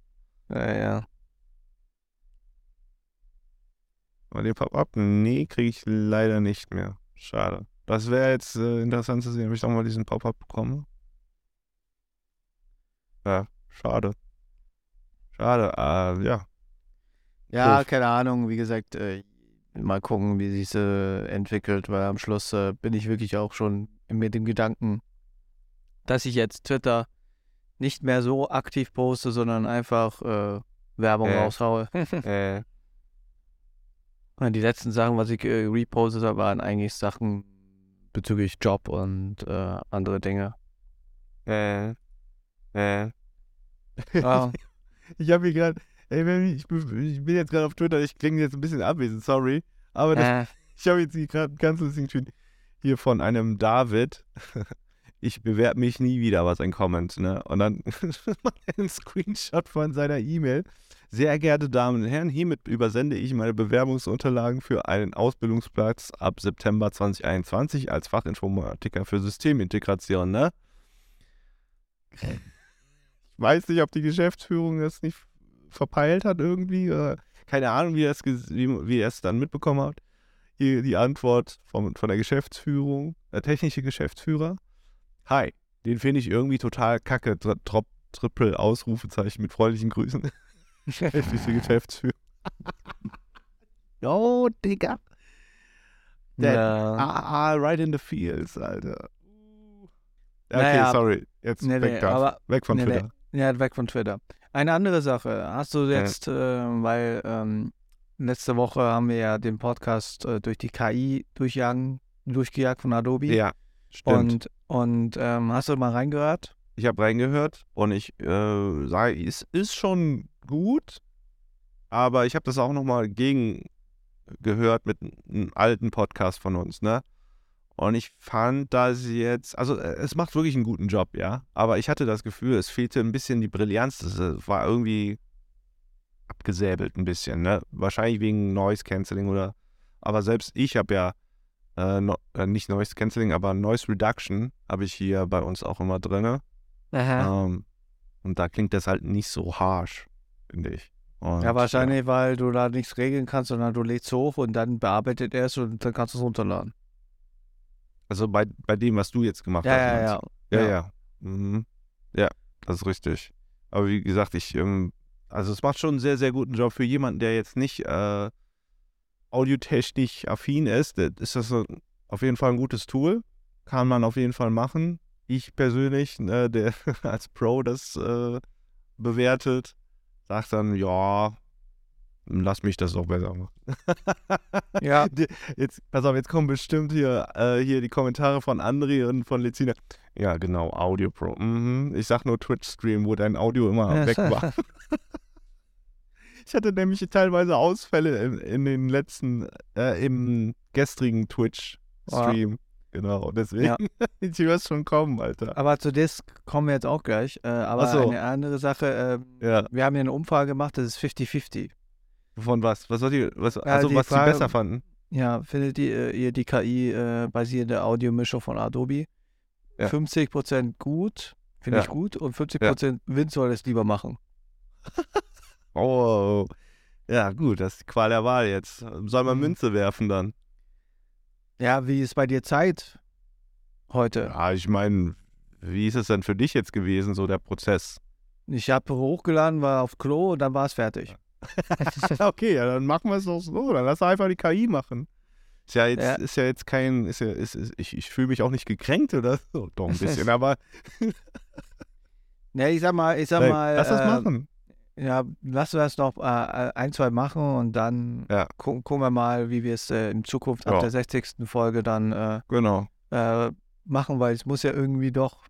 Ja, ja. Aber den Pop-up, nee, kriege ich leider nicht mehr. Schade. Das wäre jetzt äh, interessant zu sehen, ob ich nochmal diesen Pop-up bekomme. Ja, schade. Schade, äh, ja. Ja, Doof. keine Ahnung, wie gesagt, äh, mal gucken, wie sich äh, entwickelt, weil am Schluss äh, bin ich wirklich auch schon mit dem Gedanken, dass ich jetzt Twitter nicht mehr so aktiv poste, sondern einfach äh, Werbung Äh. raushaue. Äh, Die letzten Sachen, was ich äh, repostet habe, waren eigentlich Sachen bezüglich Job und andere Dinge. äh, äh. Ah, Ich habe hier gerade, ey, ich, bin jetzt gerade auf Twitter, ich klinge jetzt ein bisschen abwesend, sorry. Aber das, äh, ich habe jetzt hier gerade einen ganz lustigen Tweet hier von einem David. Ich bewerbe mich nie wieder, was ein Comment, ne? Und dann einen Screenshot von seiner E-Mail. Sehr geehrte Damen und Herren, hiermit übersende ich meine Bewerbungsunterlagen für einen Ausbildungsplatz ab September 2021 als Fachinformatiker für Systemintegration, ne? Ich weiß nicht, ob die Geschäftsführung das nicht verpeilt hat irgendwie. Oder keine Ahnung, wie er es, wie, wie er es dann mitbekommen hat. Hier die Antwort vom, von der Geschäftsführung, der technische Geschäftsführer. Hi, den finde ich irgendwie total kacke. Dr- Trop, Triple Ausrufezeichen mit freundlichen Grüßen. Technische Geschäftsführer. Yo, Digga. Der- ja. Ah, ah, right in the fields, Alter. Okay, Naja, sorry. Jetzt nee, weg, nee, da. weg von nee. Twitter. Ja, weg von Twitter. Eine andere Sache. Hast du jetzt, äh, weil ähm, letzte Woche haben wir ja den Podcast äh, durch die KI durchjagen, durchgejagt von Adobe. Ja, stimmt. Und, und ähm, hast du mal reingehört? ich habe reingehört und ich äh, sage, es ist schon gut, aber ich habe das auch nochmal gegen gehört mit einem alten Podcast von uns, ne? Und ich fand, dass jetzt, also äh, es macht wirklich einen guten Job, ja. Aber ich hatte das Gefühl, es fehlte ein bisschen die Brillanz. Das äh, war irgendwie abgesäbelt ein bisschen, ne? Wahrscheinlich wegen Noise Cancelling oder. Aber selbst ich habe ja äh, no, äh, nicht Noise Cancelling, aber Noise Reduction habe ich hier bei uns auch immer drinne. Ähm, und da klingt das halt nicht so harsh, finde ich. Und, ja, wahrscheinlich, weil du da nichts regeln kannst, sondern du lädst hoch und dann bearbeitet er es und dann kannst du es runterladen. Also bei, bei dem, was du jetzt gemacht Ja, hast. ja, ja. Ja, Ja. Mhm. Ja, das ist richtig. Aber wie gesagt, ich, ähm, also es macht schon einen sehr, sehr guten Job für jemanden, der jetzt nicht äh, audiotechnisch affin ist. Ist das so auf jeden Fall ein gutes Tool. Kann man auf jeden Fall machen. Ich persönlich, äh, der als Pro das äh, bewertet, sagt dann, ja, lass mich das doch besser machen. Ja, Jetzt, pass auf, jetzt kommen bestimmt hier, äh, hier die Kommentare von André und von Lezina. Ja, genau, Audio Pro. Mhm. Ich sag nur Twitch-Stream, wo dein Audio immer weg war. Ich hatte nämlich teilweise Ausfälle in, in den letzten, äh, im gestrigen Twitch-Stream. Genau, deswegen, Ja. ich höre es schon kommen, Alter. aber zu das kommen wir jetzt auch gleich. Äh, aber so. eine andere Sache, äh, Ja, wir haben ja eine Umfrage gemacht, das ist 50-50. Von was? Was, die, was, also, die was Frage- die besser fanden? Ja, findet ihr, ihr die KI-basierte Audiomischung von Adobe? Ja. 50% gut, finde Ja. ich gut, und 50% Wind soll es lieber machen. Oh, ja, gut, das ist die Qual der Wahl jetzt. Soll man Mhm. Münze werfen dann? Ja, wie ist bei dir Zeit heute? Ja, ich meine, wie ist es denn für dich jetzt gewesen, so der Prozess? Ich habe hochgeladen, war auf Klo und dann war es fertig. okay, ja, dann machen wir es doch so. Dann lass einfach die KI machen. Ist ja jetzt, Ja. ist ja jetzt kein, ist ja, ist, ist, ich, ich fühle mich auch nicht gekränkt oder so. Doch ein bisschen, aber Ne, ich sag mal, ich sag hey, mal, lass das äh, machen. Ja, lass das noch äh, ein, zwei machen und dann Ja. gu gucken wir mal, wie wir es äh, in Zukunft ab Ja. der 60. Folge dann äh, Genau. äh, machen, weil es muss ja irgendwie doch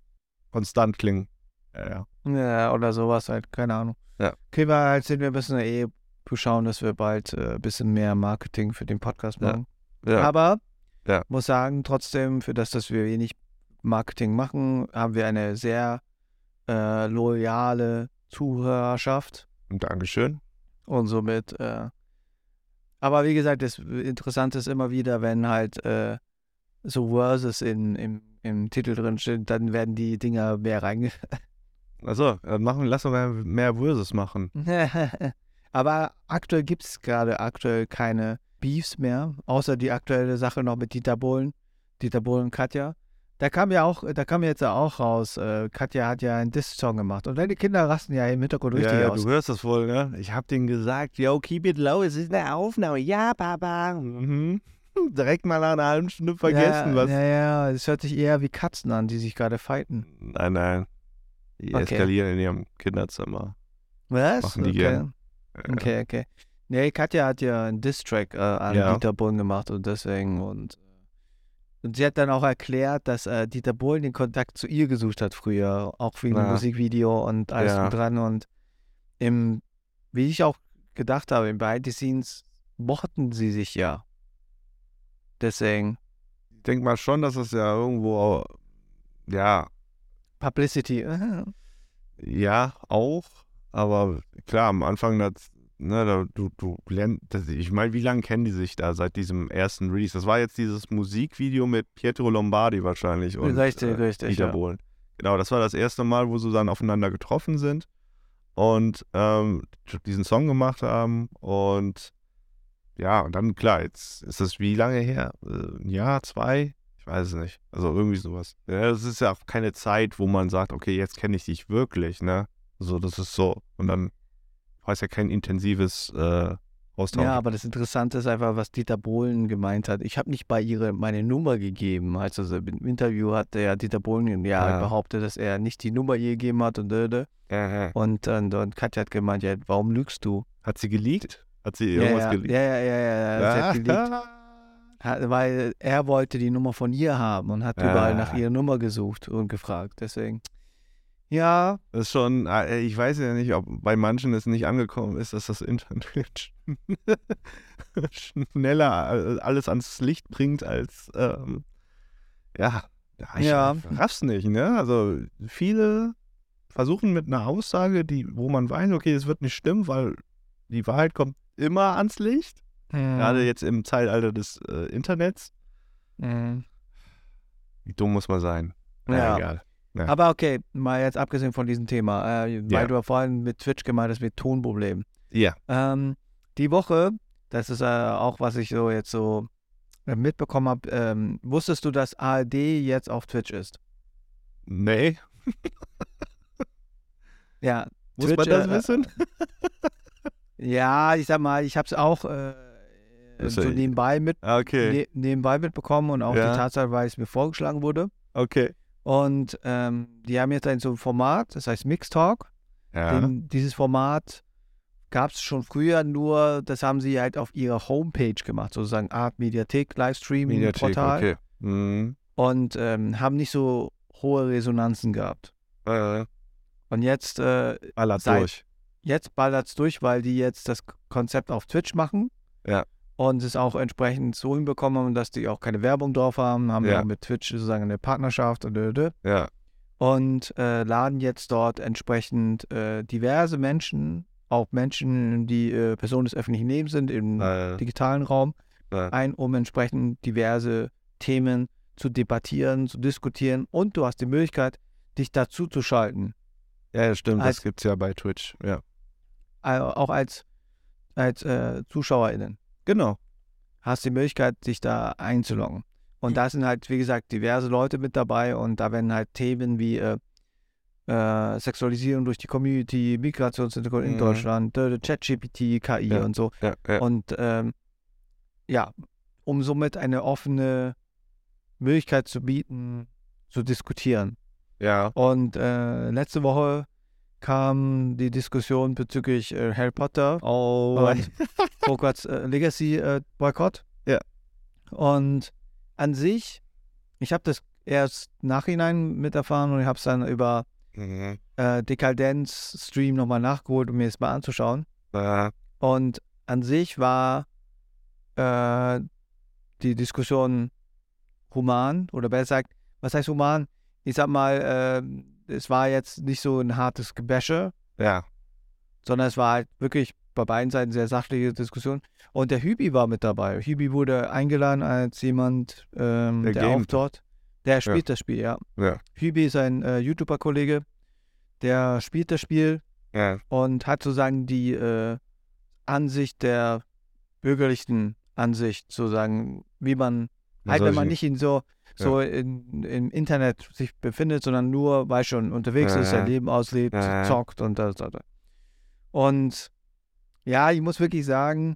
Konstant klingen. Ja, ja. Äh, oder sowas halt, keine Ahnung. Ja. Okay, wir halt sind wir müssen eh schauen, dass wir bald äh, ein bisschen mehr Marketing für den Podcast Ja. machen. ja. Aber Ja. muss sagen, trotzdem, für das, dass wir wenig Marketing machen, haben wir eine sehr äh, loyale Zuhörerschaft. Dankeschön. Und somit, äh, aber wie gesagt, das Interessante ist immer wieder, wenn halt äh, so Verses in, im, im Titel drin steht, dann werden die Dinger mehr reinge... Also, machen, lass uns mehr, mehr Versus machen. aber aktuell gibt es gerade aktuell keine Beefs mehr, außer die aktuelle Sache noch mit Dieter Bohlen, Dieter Bohlen und Katja. Da kam ja auch, da kam jetzt ja auch raus, äh, Katja hat ja einen Diss-Song gemacht und deine Kinder rasten ja im Hintergrund richtig ja, ja, aus. du hörst das wohl, ne? Ich hab denen gesagt, yo, keep it low, es ist eine Aufnahme. Ja, Papa. Mhm. Direkt mal nach einer halben Stunde vergessen, ja, was. Ja, ja, es hört sich eher wie Katzen an, die sich gerade fighten. Nein, nein. Die Okay. eskalieren in ihrem Kinderzimmer. Was? Machen die okay. gern. Okay, okay. Nee, Katja hat ja einen Diss-Track äh, an Ja. Dieter Bohlen gemacht und deswegen und, äh, und sie hat dann auch erklärt, dass äh, Dieter Bohlen den Kontakt zu ihr gesucht hat früher, auch wegen dem Ja. Musikvideo und alles Ja. dran und im, wie ich auch gedacht habe, im Behind the Scenes mochten sie sich ja. Deswegen, Ich denke mal schon, dass es ja irgendwo, ja, Publicity. ja, auch. Aber klar, am Anfang, das, ne, da, du, du lernst, ich meine, wie lange kennen die sich da seit diesem ersten Release? Das war jetzt dieses Musikvideo mit Pietro Lombardi wahrscheinlich und Richtig, äh, richtig, Dieter ja. Bohlen. Genau, das war das erste Mal, wo sie dann aufeinander getroffen sind und ähm, diesen Song gemacht haben und ja, und dann klar, jetzt ist das wie lange her? Äh, Ein Jahr, zwei? Weiß es nicht. Also irgendwie sowas. Ja, das ist ja auch keine Zeit, wo man sagt, okay, jetzt kenne ich dich wirklich, ne? So, das ist so. Und dann war es ja kein intensives äh, Austausch. Ja, aber das Interessante ist einfach, was Dieter Bohlen gemeint hat. Ich habe nicht bei ihre meine Nummer gegeben. Also im Interview hat der Dieter Bohlen ja, Ja. behauptet, dass er nicht die Nummer ihr gegeben hat und dö, dö. Ja, ja. und, und, und Katja hat gemeint, ja, warum lügst du? Hat sie geleakt? Hat sie Ja, irgendwas ja, geleakt? ja, ja, ja, ja, ja, sie hat geleakt. Weil er wollte die Nummer von ihr haben und hat Ja. überall nach ihrer Nummer gesucht und gefragt. Deswegen, ja, Das ist schon, äh, ich weiß ja nicht, ob bei manchen es nicht angekommen ist, dass das Internet schneller alles ans Licht bringt als, ähm, ja, ja, ich Ja. raff's nicht, ne? Also viele versuchen mit einer Aussage, die, wo man weiß, okay, es wird nicht stimmen, weil die Wahrheit kommt immer ans Licht, gerade jetzt im Zeitalter des äh, Internets. Mhm. Wie dumm muss man sein? Ja. egal. Ja. Aber okay, mal jetzt abgesehen von diesem Thema, äh, weil Ja. du ja vorhin mit Twitch gemeint hast, mit Tonproblemen. Ja. Ähm, die Woche, das ist äh, auch, was ich so jetzt so äh, mitbekommen habe, ähm, wusstest du, dass ARD jetzt auf Twitch ist? Nee, Ja. muss man Twitch, das äh, wissen? Ja, ich sag mal, ich habe es auch äh, so ist ja- nebenbei, mit, Ah, Okay, ne, nebenbei mitbekommen und auch Ja. die Tatsache, weil es mir vorgeschlagen wurde. okay. Und ähm, die haben jetzt ein so ein Format, das heißt Mix Talk. Ja. Den, dieses Format gab es schon früher, nur das haben sie halt auf ihrer Homepage gemacht, sozusagen Art Mediathek, Livestreaming, Mediathek, Portal. okay. Mhm. Und ähm, haben nicht so hohe Resonanzen gehabt. Äh, Und jetzt, äh, ballert Seit- durch. jetzt ballert es durch, weil die jetzt das Konzept auf Twitch machen. Ja. Und es auch entsprechend so hinbekommen haben, dass die auch keine Werbung drauf haben, haben Ja. mit Twitch sozusagen eine Partnerschaft und. Ja. und äh, laden jetzt dort entsprechend äh, diverse Menschen, auch Menschen, die äh, Personen des öffentlichen Lebens sind, im Äh, digitalen Raum, Ja. ein, um entsprechend diverse Themen zu debattieren, zu diskutieren und du hast die Möglichkeit, dich dazu zu schalten. Ja, ja, stimmt, Als- das gibt's ja bei Twitch. Ja. Auch als, als äh, ZuschauerInnen. Genau. Hast die Möglichkeit, dich da einzuloggen. Und da sind halt, wie gesagt, diverse Leute mit dabei und da werden halt Themen wie äh, äh, Sexualisierung durch die Community, Migrationshintergrund in Mhm. Deutschland, äh, ChatGPT, KI Ja. und so. Ja, ja. Und ähm, ja, um somit eine offene Möglichkeit zu bieten, zu diskutieren. ja. Und äh, letzte Woche kam die Diskussion bezüglich äh, Harry Potter Oh. und Hogwarts äh, Legacy äh, Boykott. Ja. Und an sich, ich habe das erst nachhinein miterfahren und ich habe es dann über Mhm. äh, Dekadenz-Stream nochmal nachgeholt, um mir das mal anzuschauen. Ja. Und an sich war äh, die Diskussion human oder besser gesagt, was heißt human? Ich sag mal, äh, es war jetzt nicht so ein hartes Gebäsche, ja. sondern es war halt wirklich bei beiden Seiten sehr sachliche Diskussion. Und der Hübi war mit dabei. Hübi wurde eingeladen als jemand, ähm, Der der, gamet. auftaucht. Der spielt das Spiel, ja. Ja. Hübi ist ein äh, YouTuber-Kollege, der spielt das Spiel Ja. und hat sozusagen die äh, Ansicht der bürgerlichen Ansicht, sozusagen, wie man, halt wenn man nicht in so, so in, im Internet sich befindet, sondern nur, weil schon unterwegs Ja, ist, sein ja. Leben auslebt, Ja, ja. zockt und das, das, das. Und ja, ich muss wirklich sagen,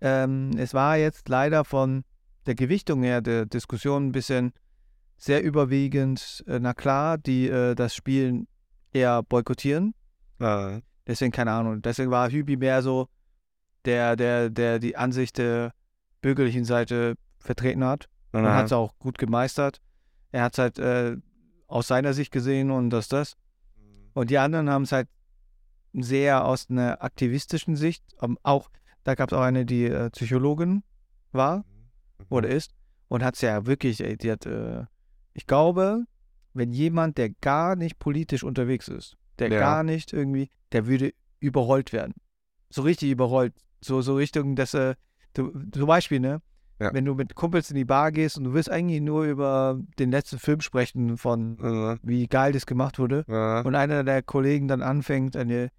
ähm, es war jetzt leider von der Gewichtung her der Diskussion ein bisschen sehr überwiegend, äh, na klar, die äh, das Spiel eher boykottieren. Ja. Deswegen, keine Ahnung. Deswegen war Hübi mehr so der, der, der die Ansicht der bürgerlichen Seite vertreten hat. Und hat es auch gut gemeistert. Er hat es halt äh, aus seiner Sicht gesehen und das, das. Und die anderen haben es halt sehr aus einer aktivistischen Sicht. ähm, auch, da gab es auch eine, die äh, Psychologin war oder ist. Und hat es ja wirklich, ey, die hat, äh, ich glaube, wenn jemand, der gar nicht politisch unterwegs ist, der Ja. gar nicht irgendwie, der würde überrollt werden. So richtig überrollt. So, so Richtung, dass, äh, du, zum Beispiel, ne? Ja. Wenn du mit Kumpels in die Bar gehst und du willst eigentlich nur über den letzten Film sprechen, von Ja. wie geil das gemacht wurde, Ja. und einer der Kollegen dann anfängt, eine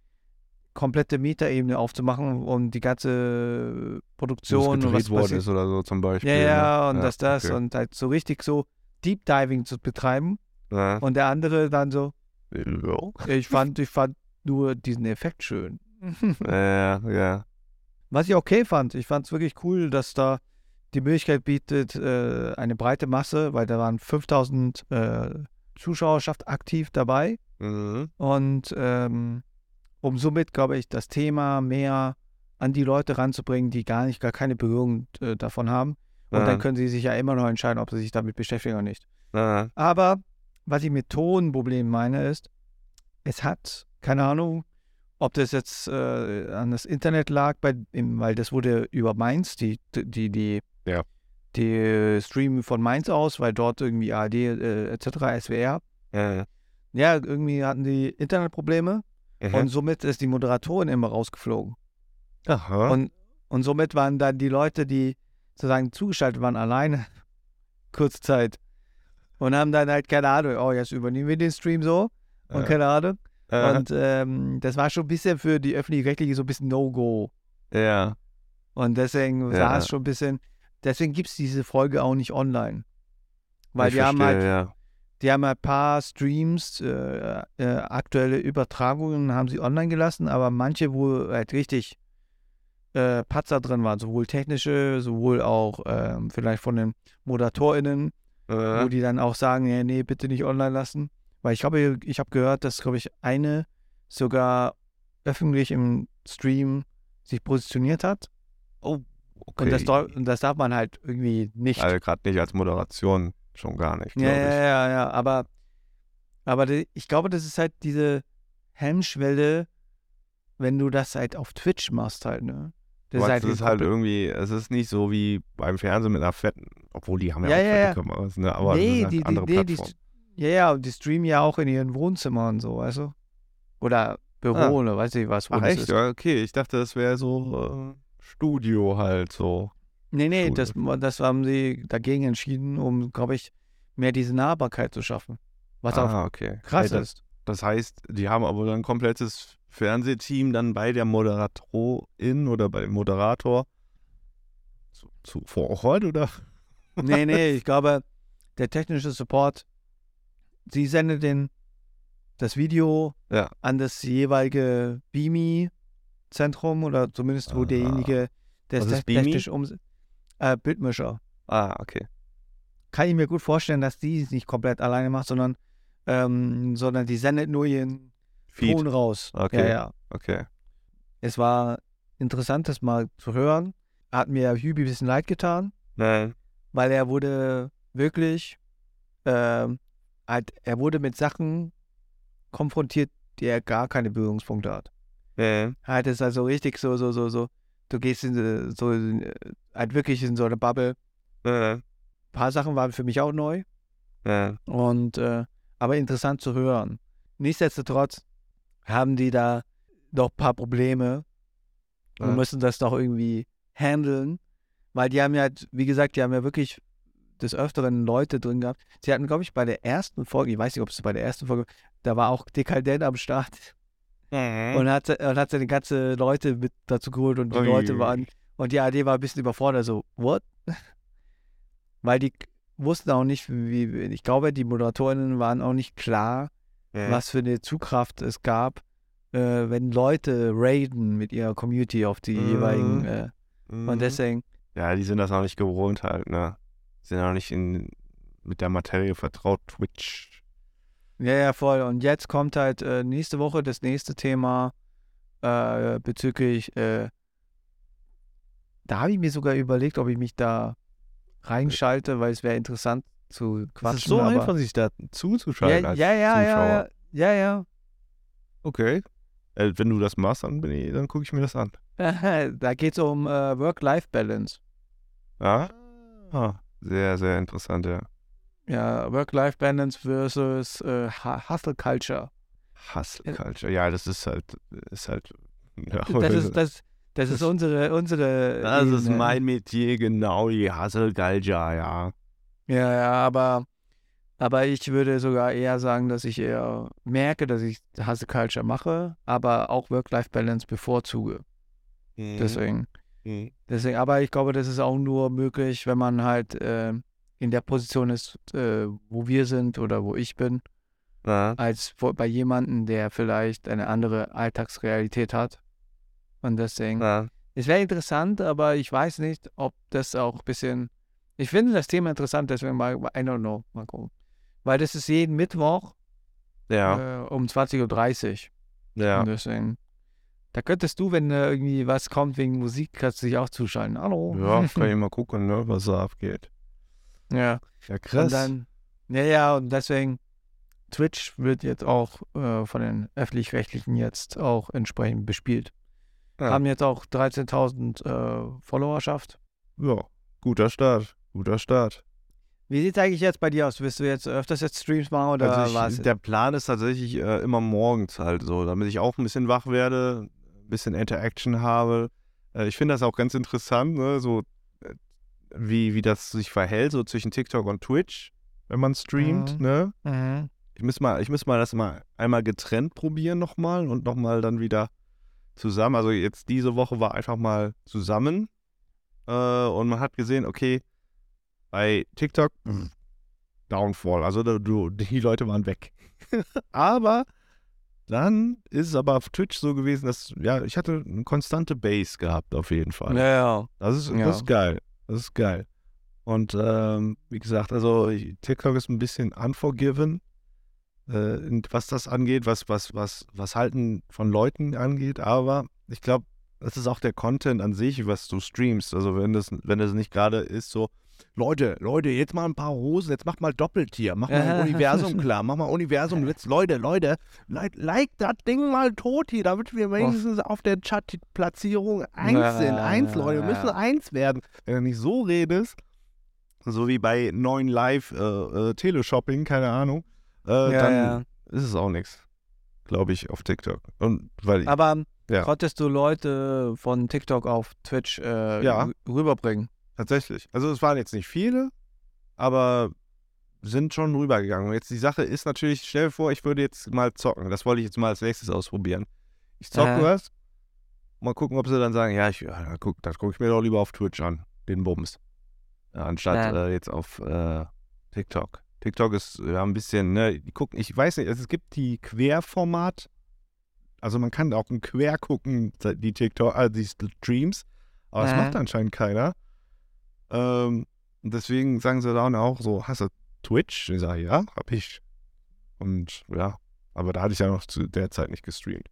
komplette Metaebene aufzumachen und die ganze Produktion und was worden ist oder so zum Beispiel. Ja, ja, ne? und das, das okay. und halt so richtig so Deep Diving zu betreiben. Ja. Und der andere dann so, Ja. ich fand, ich fand nur diesen Effekt schön. Ja, ja. Was ich okay fand, ich fand es wirklich cool, dass da die Möglichkeit bietet, äh, eine breite Masse, weil da waren 5000 äh, Zuschauerschaft aktiv dabei. Mhm. Und ähm, um somit, glaube ich, das Thema mehr an die Leute ranzubringen, die gar nicht, gar keine Berührung äh, davon haben. Und Ja. dann können sie sich ja immer noch entscheiden, ob sie sich damit beschäftigen oder nicht. Ja. Aber was ich mit Tonproblemen meine, ist, es hat, keine Ahnung, ob das jetzt äh, an das Internet lag, bei, im, weil das wurde über Mainz, die, die, die, Ja. die Stream von Mainz aus, weil dort irgendwie ARD äh, etc., SWR, Ja. ja, irgendwie hatten die Internetprobleme Mhm. und somit ist die Moderatorin immer rausgeflogen. Aha. Und, und somit waren dann die Leute, die sozusagen zugeschaltet waren, alleine kurze Zeit. Und haben dann halt, keine Ahnung, oh, jetzt übernehmen wir den Stream so und Ja. keine Ahnung. Äh, Und ähm, das war schon ein bisschen für die öffentlich-rechtliche so ein bisschen No-Go. ja. Und deswegen Ja. war es schon ein bisschen, deswegen gibt es diese Folge auch nicht online. Weil ich die haben halt, verstehe, ja. die haben ein paar Streams, äh, äh, aktuelle Übertragungen haben sie online gelassen, aber manche, wo halt richtig äh, Patzer drin waren, sowohl technische, sowohl auch ähm, vielleicht von den ModeratorInnen, wo Äh, die dann auch sagen, ja, nee, bitte nicht online lassen. Weil ich glaube, ich habe gehört, dass, glaube ich, eine sogar öffentlich im Stream sich positioniert hat. Okay. Und, das, und das darf man halt irgendwie nicht. Also gerade nicht als Moderation, schon gar nicht, ja, ja, ja, ja, aber, aber die, ich glaube, das ist halt diese Hemmschwelle, wenn du das halt auf Twitch machst halt, ne? Das ist, halt, das ist halt irgendwie, es ist nicht so wie beim Fernsehen mit einer fetten, obwohl die haben ja, Ja, auch ja, fette ja. Kameras, ne? aber nee, die, die, andere die, Plattform. ja, ja, und die streamen ja auch in ihren Wohnzimmern und so, weißt du? Oder Büro Ah. oder weiß ich was, wo Ach echt? ist. Okay, ich dachte, das wäre so äh, Studio halt so. Nee, nee, das, das haben sie dagegen entschieden, um, glaube ich, mehr diese Nahbarkeit zu schaffen. Was auch ah, okay. krass Ey, das, ist. das heißt, die haben aber dann ein komplettes Fernsehteam dann bei der Moderatorin oder bei dem Moderator zu, zu, vor Ort, oder? Nee, nee, ich glaube, der technische Support, sie sendet den, das Video Ja. an das jeweilige Beamy-Zentrum oder zumindest wo Ah. derjenige, der es technisch umsetzt. Äh, Bildmischer. Ah, okay. Kann ich mir gut vorstellen, dass die es nicht komplett alleine macht, sondern, ähm, sondern die sendet nur ihren Feed. Ton raus. Okay. Ja, ja. Okay. Es war interessant, das mal zu hören. Hat mir Hübi ein bisschen leid getan. Nein. weil er wurde wirklich, ähm, halt, er wurde mit Sachen konfrontiert, die er gar keine Berührungspunkte hat. Nee. Halt ist also richtig so, so, so, so, du gehst in äh, so, äh, halt wirklich in so eine Bubble. Nee. Ein paar Sachen waren für mich auch neu Nee. und, äh, aber interessant zu hören. Nichtsdestotrotz haben die da noch ein paar Probleme und müssen das doch irgendwie handeln, weil die haben ja, wie gesagt, die haben ja wirklich des Öfteren Leute drin gehabt. Sie hatten, glaube ich, bei der ersten Folge, ich weiß nicht, ob es bei der ersten Folge, da war auch Dekadent am Start Mhm. und hat, und hat seine ganze Leute mit dazu geholt und die Ui. Leute waren, und die AD war ein bisschen überfordert, so, what? Weil die wussten auch nicht, wie, ich glaube, die Moderatorinnen waren auch nicht klar, Nee. was für eine Zugkraft es gab, äh, wenn Leute raiden mit ihrer Community auf die Mhm. jeweiligen, äh, Mhm. und deswegen, Ja, die sind das auch nicht gewohnt halt, ne? Die sind auch nicht in, mit der Materie vertraut. Twitch. Ja, ja, voll. Und jetzt kommt halt äh, nächste Woche das nächste Thema äh, bezüglich, äh, da habe ich mir sogar überlegt, ob ich mich da reinschalte, weil es wäre interessant zu quatschen. es ist so aber, einfach, sich da zuzuschalten ja, als ja, ja, Zuschauer. ja, ja, ja, Okay. Äh, wenn du das machst, dann, ich- dann gucke ich mir das an. da geht es um äh, Work-Life-Balance. Ja. Ah, sehr, sehr interessant, ja. Ja, Work-Life-Balance versus äh, Hu- Hustle-Culture. Hustle Culture. Ja, das ist halt, ist halt. Ja, Das ist, das, das ist unsere, unsere. das ist Ebene. mein Metier, genau, die Hustle Culture, ja. Ja, ja, aber, aber ich würde sogar eher sagen, dass ich eher merke, dass ich Hustle Culture mache, aber auch Work-Life-Balance bevorzuge. Deswegen, Mhm. deswegen, aber ich glaube, das ist auch nur möglich, wenn man halt äh, in der Position ist, äh, wo wir sind oder wo ich bin, Ja. als bei jemandem, der vielleicht eine andere Alltagsrealität hat. Und deswegen, Ja. es wäre interessant, aber ich weiß nicht, ob das auch ein bisschen. Ich finde das Thema interessant, deswegen mal, I don't know, mal gucken. Weil das ist jeden Mittwoch Ja. äh, um 20.30 Uhr. ja. Und deswegen, da könntest du, wenn äh, irgendwie was kommt wegen Musik, kannst du dich auch zuschalten. Hallo. Ja, kann ich mal gucken, ne, was da abgeht. Ja. Ja, Und dann, ja, ja, und deswegen, Twitch wird jetzt auch äh, von den Öffentlich-Rechtlichen jetzt auch entsprechend bespielt. Ja. Haben jetzt auch 13.000 äh, Followerschaft. ja, guter Start. Guter Start. Wie sieht es eigentlich jetzt bei dir aus? Willst du jetzt öfters jetzt Streams machen oder also was? ich, der Plan ist tatsächlich äh, immer morgens halt so, damit ich auch ein bisschen wach werde, ein bisschen Interaction habe. Äh, ich finde das auch ganz interessant, ne, so wie, wie das sich verhält, so zwischen TikTok und Twitch, wenn man streamt, Mhm. ne? Mhm. Ich muss mal, ich muss mal das mal einmal getrennt probieren nochmal und nochmal dann wieder zusammen. Also jetzt diese Woche war einfach mal zusammen äh, und man hat gesehen, okay, bei TikTok pff, Downfall, also du, die Leute waren weg. aber dann ist es aber auf Twitch so gewesen, dass ja, ich hatte eine konstante Base gehabt auf jeden Fall. Ja, ja. Das ist, Ja. das ist geil. Das ist geil. Und ähm, wie gesagt, also TikTok ist ein bisschen unforgiven, äh, was das angeht, was, was, was, was Halten von Leuten angeht, aber ich glaube, das ist auch der Content an sich, was du streamst. Also wenn das, wenn das nicht gerade ist, so, Leute, Leute, jetzt mal ein paar Hosen, jetzt macht mal Doppeltier, mach mal ein Universum klar, mach mal Universum, jetzt, Leute, Leute, like, like das Ding mal tot hier, damit wir wenigstens auf der Chat-Platzierung eins sind. Eins, Leute, wir müssen eins werden. Wenn du nicht so redest, so wie bei neuen Live äh, äh, Teleshopping, keine Ahnung, äh, Ja, dann ja. ist es auch nichts, glaube ich, auf TikTok. Und weil Aber Ja. konntest du Leute von TikTok auf Twitch äh, rüberbringen? Tatsächlich. Also es waren jetzt nicht viele, aber sind schon rübergegangen. Und jetzt die Sache ist natürlich, stell dir vor, ich würde jetzt mal zocken. Das wollte ich jetzt mal als nächstes ausprobieren. Ich zocke Aha. was, mal gucken, ob sie dann sagen, ja, ich, ja guck, das gucke ich mir doch lieber auf Twitch an, den Bums. Anstatt Ja. äh, jetzt auf äh, TikTok. TikTok ist ja ein bisschen, ne, die gucken, ich weiß nicht, also es gibt die Querformat, also man kann auch ein Quer gucken, die TikTok, also die Streams, aber das macht anscheinend keiner. Ähm, und deswegen sagen sie dann auch so, hast du Twitch? Ich sage, ja, hab ich. Und ja, aber da hatte ich ja noch zu der Zeit nicht gestreamt.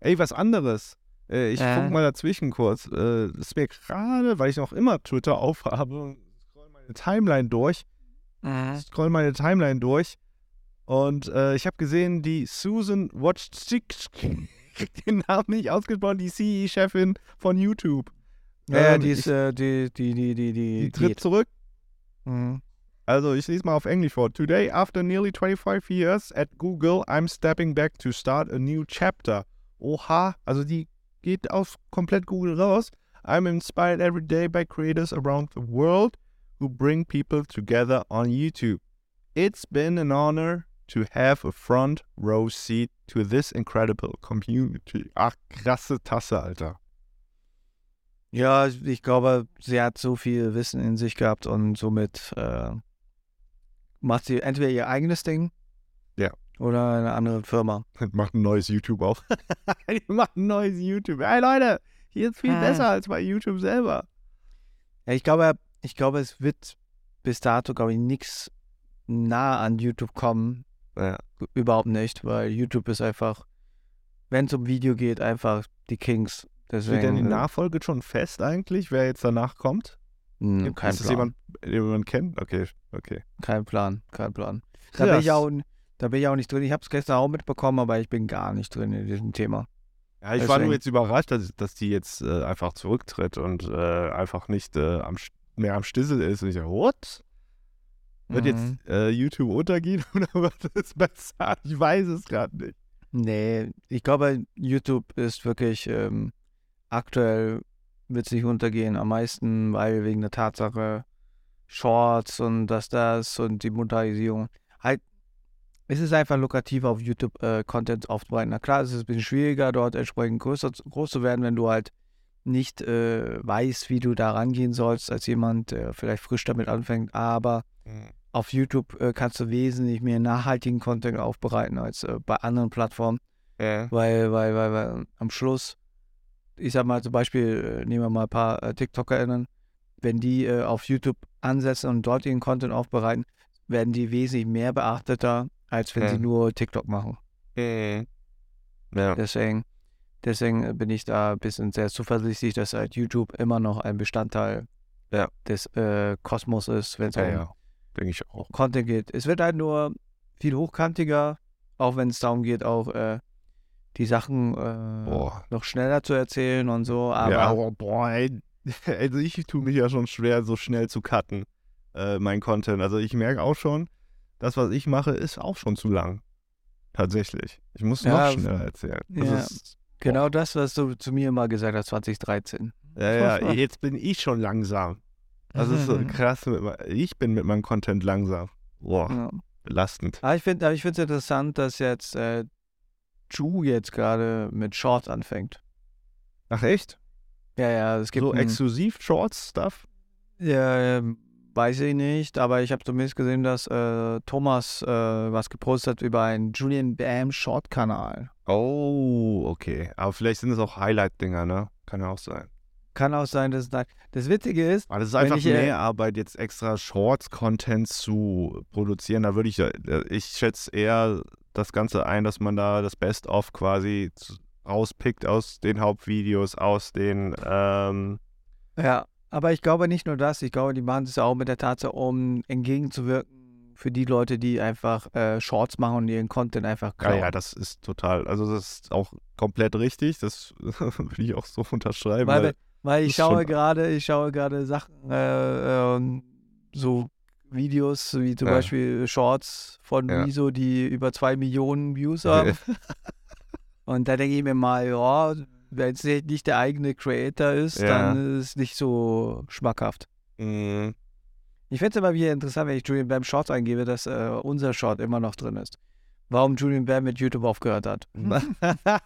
Ey, was anderes. Äh, ich Ja. funk mal dazwischen kurz. Äh, das ist mir gerade, weil ich noch immer Twitter aufhabe, scroll meine Timeline durch. Mhm. Scroll meine Timeline durch. Und äh, ich habe gesehen, die Susan Wojcicki, den Namen nicht ausgesprochen, die CE-Chefin von YouTube. Ja, Ähm, die ist, ich, äh, die, die, die, die, die, die tritt geht. zurück. Mhm. Also, ich lese mal auf Englisch vor. Today, after nearly 25 years at Google, I'm stepping back to start a new chapter. Oha, also die geht aus komplett Google raus. I'm inspired every day by creators around the world who bring people together on YouTube. It's been an honor to have a front row seat to this incredible community. Ach, krasse Tasse, Alter. Ja, ich glaube, sie hat so viel Wissen in sich gehabt und somit äh, macht sie entweder ihr eigenes Ding Ja. oder eine andere Firma. Macht ein neues YouTube auch. macht ein neues YouTube. Hey Leute, hier ist viel Ah. besser als bei YouTube selber. Ja, ich glaube, ich glaube, es wird bis dato, glaube ich, nichts nah an YouTube kommen. Ja. Überhaupt nicht, weil YouTube ist einfach, wenn es um Video geht, einfach die Kings. Deswegen, Steht denn die äh, Nachfolge schon fest eigentlich, wer jetzt danach kommt? mh, Gibt- kein ist das Plan. jemand, den man kennt? Okay, okay. Kein Plan, kein Plan. Da bin, ich auch, da bin ich auch nicht drin. Ich habe es gestern auch mitbekommen, aber ich bin gar nicht drin in diesem Thema. Ja, ich war Deswegen. nur jetzt überrascht, dass, dass die jetzt äh, einfach zurücktritt und äh, einfach nicht äh, am, mehr am Stissel ist. Und ich dachte, what? Wird Mhm. jetzt äh, YouTube untergehen oder wird es besser? Ich weiß es gerade nicht. Nee, ich glaube, YouTube ist wirklich ähm, aktuell wird es nicht untergehen. Am meisten, weil wegen der Tatsache Shorts und das, das und die Monetarisierung. Halt, es ist einfach lukrativ, auf YouTube äh, Content aufzubereiten. Na klar, es ist ein bisschen schwieriger, dort entsprechend größer, groß zu werden, wenn du halt nicht äh, weißt, wie du da rangehen sollst, als jemand, der vielleicht frisch damit anfängt. Aber auf YouTube äh, kannst du wesentlich mehr nachhaltigen Content aufbereiten als äh, bei anderen Plattformen, Ja. weil, weil, weil, weil am Schluss, ich sag mal zum Beispiel, äh, nehmen wir mal ein paar äh, TikTokerInnen, wenn die äh, auf YouTube ansetzen und dort ihren Content aufbereiten, werden die wesentlich mehr beachteter, als wenn Ja. sie nur TikTok machen. Mhm. Ja. Deswegen, deswegen bin ich da ein bisschen sehr zuversichtlich, dass halt YouTube immer noch ein Bestandteil Ja. des äh, Kosmos ist, wenn es Ja, um ja. Denke ich auch. Content geht. Es wird halt nur viel hochkantiger, auch wenn es darum geht, auch äh, die Sachen äh, noch schneller zu erzählen und so. Aber ja, aber boah, ey. Also ich tue mich ja schon schwer, so schnell zu cutten, äh, mein Content. Also ich merke auch schon, das, was ich mache, ist auch schon zu lang. Tatsächlich. Ich muss Ja, noch schneller erzählen. Das ja. ist, genau das, was du zu mir mal gesagt hast, 2013. ja, ja, jetzt bin ich schon langsam. Das ist so krass. Ich bin mit meinem Content langsam. Boah, Ja. belastend. Aber ich finde es interessant, dass jetzt äh, Ju jetzt gerade mit Shorts anfängt. Ach echt? Ja, ja, es gibt So exklusiv Shorts-Stuff? Ja, ähm, weiß ich nicht, aber ich habe zumindest gesehen, dass äh, Thomas äh, was gepostet hat über einen Julian Bam Short-Kanal. Oh, okay. Aber vielleicht sind es auch Highlight-Dinger, ne? Kann ja auch sein. Kann auch sein, dass da. Das Witzige ist, Aber das ist einfach ich, äh, mehr Arbeit, jetzt extra Shorts-Content zu produzieren. Da würde ich, äh, ich schätze eher das Ganze ein, dass man da das Best-of quasi rauspickt aus den Hauptvideos, aus den, ähm, ja, aber ich glaube nicht nur das, ich glaube, die machen es auch mit der Tatsache, um entgegenzuwirken für die Leute, die einfach äh, Shorts machen und ihren Content einfach ja, klauen. ja, das ist total, also das ist auch komplett richtig. Das würde ich auch so unterschreiben. weil, weil, weil ich das ist schaue gerade, ich schaue gerade Sachen, äh, ähm, so Videos wie zum Ja. Beispiel Shorts von Ja. Rezo, die über zwei Millionen Views haben. Und da denke ich mir mal, ja, wenn es nicht der eigene Creator ist, Ja. dann ist es nicht so schmackhaft. Mhm. Ich finde es immer wieder interessant, wenn ich Julian Bam Shorts eingebe, dass äh, unser Short immer noch drin ist. Warum Julian Bam mit YouTube aufgehört hat.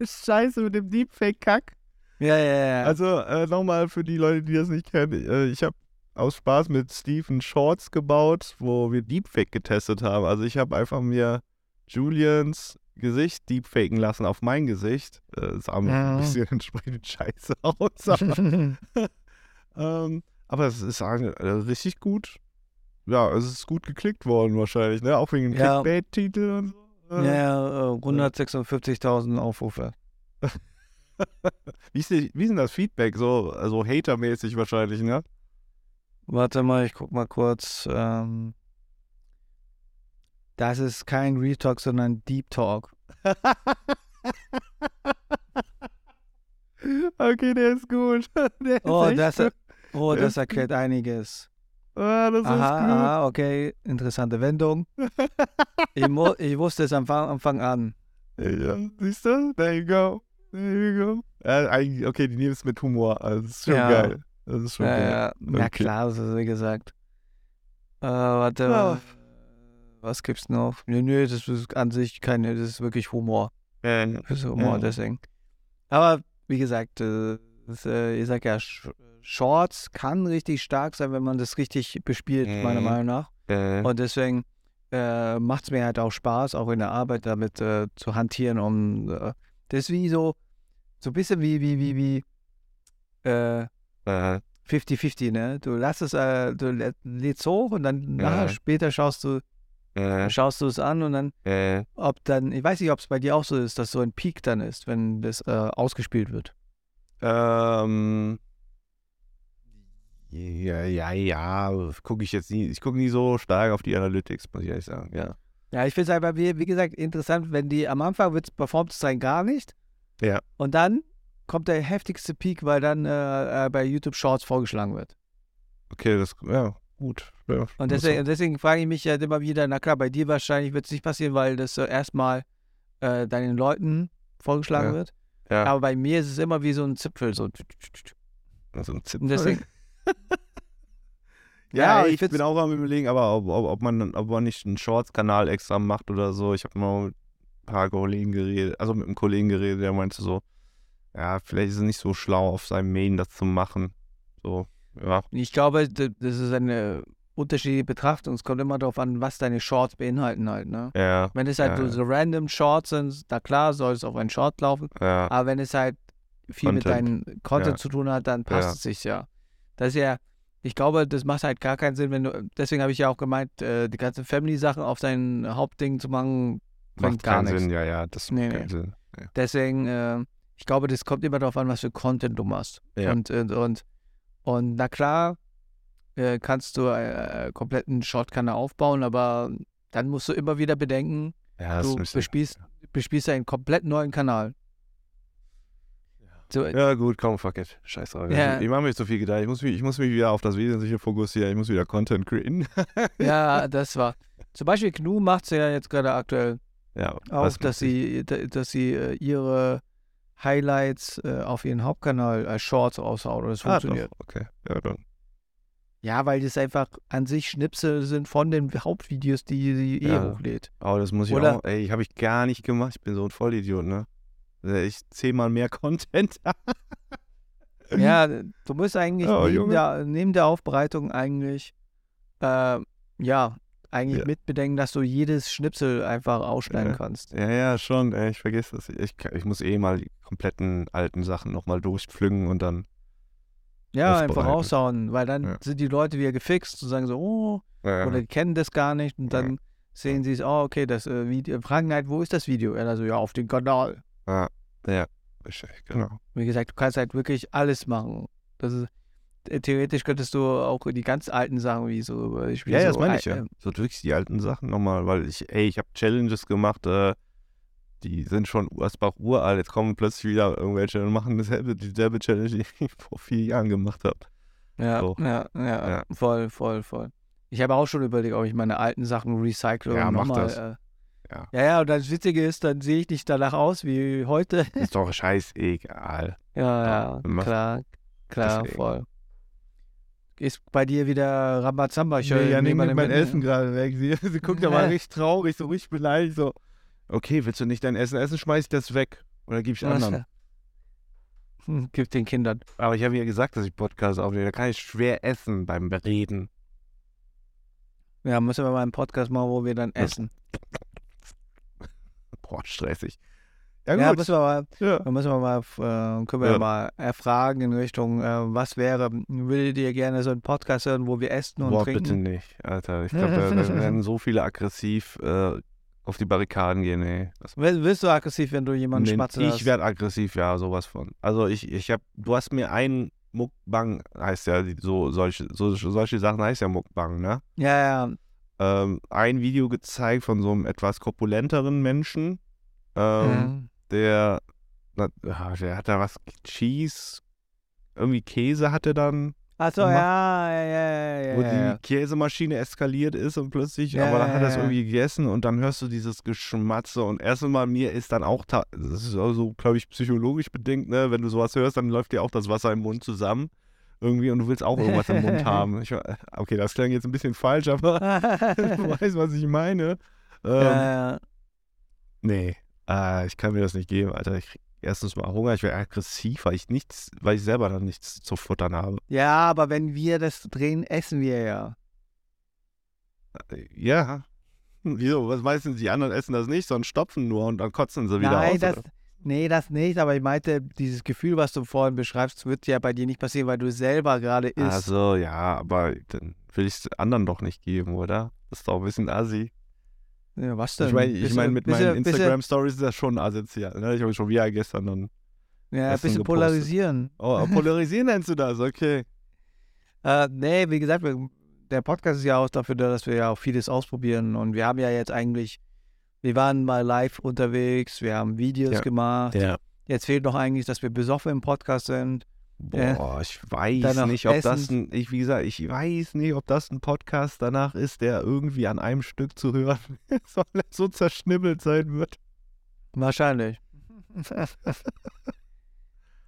Scheiße mit dem Deepfake-Kack. Ja, ja, ja. Also äh, nochmal für die Leute, die das nicht kennen. Äh, ich habe aus Spaß mit Steven Shorts gebaut, wo wir Deepfake getestet haben. Also ich habe einfach mir Julians Gesicht deepfaken lassen auf mein Gesicht. Äh, sah mir Ja. ein bisschen entsprechend scheiße aus. Aber, ähm, aber es ist äh, richtig gut. Ja, es ist gut geklickt worden wahrscheinlich, ne? Auch wegen dem Ja. Clickbait-Titel und so. ja, Äh, ja, äh, 156.000 Aufrufe. Wie ist, wie ist denn das Feedback? So also hatermäßig wahrscheinlich, ne? Warte mal, ich guck mal kurz. Ähm, das ist kein Real Talk, sondern Deep Talk. okay, der ist gut. Der ist Oh, das, gut. oh, das erklärt einiges. Ah, das Aha, ist gut. aha, okay. Interessante Wendung. Ich, ich wusste es am Anfang, an. Ja, siehst du? There you go. There you go. Äh, okay, die nehmen es mit Humor. Also, das ist schon Ja. geil. Das ist schon Ja, ja, Okay. klar, das ist wie gesagt. Äh, warte, Ja. was gibt's noch? Nö, nö, das ist an sich keine, das ist wirklich Humor. Äh, Das ist Humor, Ja. deswegen. Aber wie gesagt, äh, das, äh, ich sag ja, Sh Shorts kann richtig stark sein, wenn man das richtig bespielt, meiner Mhm. Meinung nach. äh, Und deswegen äh, macht es mir halt auch Spaß, auch in der Arbeit damit äh, zu hantieren, um äh, das ist wie so, so ein bisschen wie, wie, wie, wie äh, äh, 50-50, ne? Du lässt es, äh, du lä- lädst hoch und dann Ja. nachher später schaust du, äh, schaust du es an und dann, äh, ob dann, ich weiß nicht, ob es bei dir auch so ist, dass so ein Peak dann ist, wenn das äh, ausgespielt wird. ähm, ja, ja, ja, gucke ich jetzt nie, ich gucke nie so stark auf die Analytics, muss ich ehrlich sagen, ja. Ja, ich finde es einfach, wie, wie gesagt, interessant, wenn die am Anfang wird performt es sein gar nicht. Ja. Und dann kommt der heftigste Peak, weil dann äh, äh, bei YouTube Shorts vorgeschlagen wird. Okay, das, ja, gut. Ja, Und deswegen, deswegen frage ich mich halt immer wieder, na klar, bei dir wahrscheinlich wird es nicht passieren, weil das äh, erstmal äh, deinen Leuten vorgeschlagen Ja. wird. ja, Aber bei mir ist es immer wie so ein Zipfel. So. also ein Zipfel. Und deswegen, Ja, Ja, ich ich, bin auch am überlegen, aber ob, ob, ob, man, ob man nicht einen Shorts-Kanal extra macht oder so. Ich habe mal mit ein paar Kollegen geredet, also mit einem Kollegen geredet, der meinte so, ja, vielleicht ist es nicht so schlau, auf seinem Main das zu machen. So, ja. ich glaube, das ist eine unterschiedliche Betrachtung. Es kommt immer darauf an, was deine Shorts beinhalten halt. Ne? Ja, Wenn es halt Ja, so, random Shorts sind, na klar, soll es auf einen Short laufen. ja, Aber wenn es halt viel mit Content. deinem Content Ja. zu tun hat, dann passt es sich ja. Das ist ja, ich glaube, das macht halt gar keinen Sinn, wenn du, deswegen habe ich ja auch gemeint, äh, die ganzen Family-Sachen auf dein Hauptding zu machen, bringt macht gar keinen nichts. Sinn. Ja, ja, das Nee, macht keinen nee. Sinn. Deswegen, äh, ich glaube, das kommt immer darauf an, was für Content du machst. Ja. Und, und, und, und na klar, äh, kannst du äh, kompletten Shortkanal aufbauen, aber dann musst du immer wieder bedenken, Ja, du bespielst, bespielst einen komplett neuen Kanal. So, Ja, gut, komm, fuck it. Scheiß drauf. Ja. Ich mache mir zu viel Gedanken. Ich muss, mich, ich muss mich wieder auf das Wesentliche fokussieren. Ich muss wieder Content createn. Ja, das war. Zum Beispiel Gnu macht es ja jetzt gerade aktuell ja, auch, dass sie, da- dass sie äh, ihre Highlights äh, auf ihren Hauptkanal als Shorts raushauen und das Ah, funktioniert. doch, okay. Ja, dann. Ja, weil das einfach an sich Schnipsel sind von den Hauptvideos, die sie eh Ja. hochlädt. Aber das muss ich Oder- auch. Ey, habe ich gar nicht gemacht. Ich bin so ein Vollidiot, ne? Ich zehnmal mehr Content. Ja, du musst eigentlich Oh, neben, der, neben der Aufbereitung eigentlich, äh, ja, eigentlich Ja. mitbedenken, dass du jedes Schnipsel einfach ausschneiden Ja. kannst. Ja, ja, schon. Ich vergesse das. Ich, ich muss eh mal die kompletten alten Sachen nochmal durchpflücken und dann. Ja, einfach raushauen, weil dann Ja. sind die Leute wieder gefixt und sagen so, oh, oder die kennen das gar nicht und dann sehen sie es, oh, okay, das äh, Video, fragen halt, wo ist das Video? Er so, ja, auf dem Kanal. ja, ja. Richtig, Genau. Wie gesagt, du kannst halt wirklich alles machen. Das ist, theoretisch könntest du auch die ganz alten Sachen, wie so, äh, ich Ja, ja, das so, meine ich ja. äh, So wirklich die alten Sachen nochmal, weil ich, ey, ich habe Challenges gemacht, äh, die sind schon Asbach uralt. Jetzt kommen plötzlich wieder irgendwelche und machen dasselbe, dieselbe Challenge, die ich vor vier Jahren gemacht habe. Ja, So. ja, ja, Ja. voll, voll, voll. Ich habe auch schon überlegt, ob ich meine alten Sachen recycle Ja, und mach nochmal. das. Äh, Ja. ja, ja, und das Witzige ist, dann sehe ich nicht danach aus wie heute. Ist doch scheißegal. ja, ja, klar, klar, Deswegen. voll. Ist bei dir wieder Rambazamba. Ich höre Nee, ja, neben mein Essen gerade weg. Sie, sie guckt aber richtig traurig, so richtig beleidigt, so. Okay, willst du nicht dein Essen essen, schmeiß ich das weg. Oder gib ich anderen. Hm, Gib den Kindern. Aber ich habe ja gesagt, dass ich Podcast aufnehme. Da kann ich schwer essen beim Reden. Ja, müssen wir mal einen Podcast machen, wo wir dann essen. Boah, stressig. Ja, Ja, gut. müssen wir mal, Ja. müssen wir mal, äh, können wir Ja. mal erfragen in Richtung, äh, was wäre, würdet ihr gerne so einen Podcast hören, wo wir essen und Boah, trinken? bitte nicht, Alter. Ich glaube, da, da werden so viele aggressiv äh, auf die Barrikaden gehen, ey. Das, Willst du aggressiv, wenn du jemanden Nee, schmatzen ich werde aggressiv, ja, sowas von. Also ich, ich habe, du hast mir einen Muckbang, heißt ja, so solche, so, solche Sachen heißt ja Muckbang, ne? Ja, ja. Ähm, ein Video gezeigt von so einem etwas korpulenteren Menschen, ähm, ja. Der, ja, der hat da was, Cheese, irgendwie Käse hatte dann, Achso, ja, ja, ja, ja, wo ja, die Käsemaschine eskaliert ist und plötzlich, Ja, aber dann hat er es irgendwie gegessen und dann hörst du dieses Geschmatze und erst einmal mir ist dann auch, das ist auch so, glaube ich, psychologisch bedingt, ne, wenn du sowas hörst, dann läuft dir auch das Wasser im Mund zusammen irgendwie und du willst auch irgendwas im Mund haben. Ich, okay, das klang jetzt ein bisschen falsch, aber du weißt, was ich meine. Ähm, ja, ja. Nee, äh, ich kann mir das nicht geben, Alter. Ich krieg erstens mal Hunger, ich werde aggressiv, weil ich nichts, weil ich selber dann nichts zu futtern habe. ja, aber wenn wir das drehen, essen wir ja. Äh, Ja. Wieso? Was meistens die anderen essen das nicht, sondern stopfen nur und dann kotzen sie wieder Nein, aus. das, nee, das nicht, aber ich meinte, dieses Gefühl, was du vorhin beschreibst, wird ja bei dir nicht passieren, weil du selber gerade isst. Ach so, ja, aber dann will ich es anderen doch nicht geben, oder? Das ist doch ein bisschen assi. Ja, was denn? Ich meine, ich mein, mit du- meinen Instagram-Stories ist das schon asozial. Ne? Ich habe schon wieder gestern dann. Ja, ein bisschen gepostet. polarisieren. Oh, polarisieren nennst du das, okay. Äh, nee, wie gesagt, der Podcast ist ja auch dafür da, dass wir ja auch vieles ausprobieren. Und wir haben ja jetzt eigentlich, wir waren mal live unterwegs, wir haben Videos Ja. gemacht. Ja. Jetzt fehlt noch eigentlich, dass wir besoffen im Podcast sind. Ja. Boah, ich weiß Dann noch nicht, ob das Essen. ein, ich, wie gesagt, ich weiß nicht, ob das ein Podcast danach ist, der irgendwie an einem Stück zu hören ist, weil er so zerschnibbelt sein wird. Wahrscheinlich.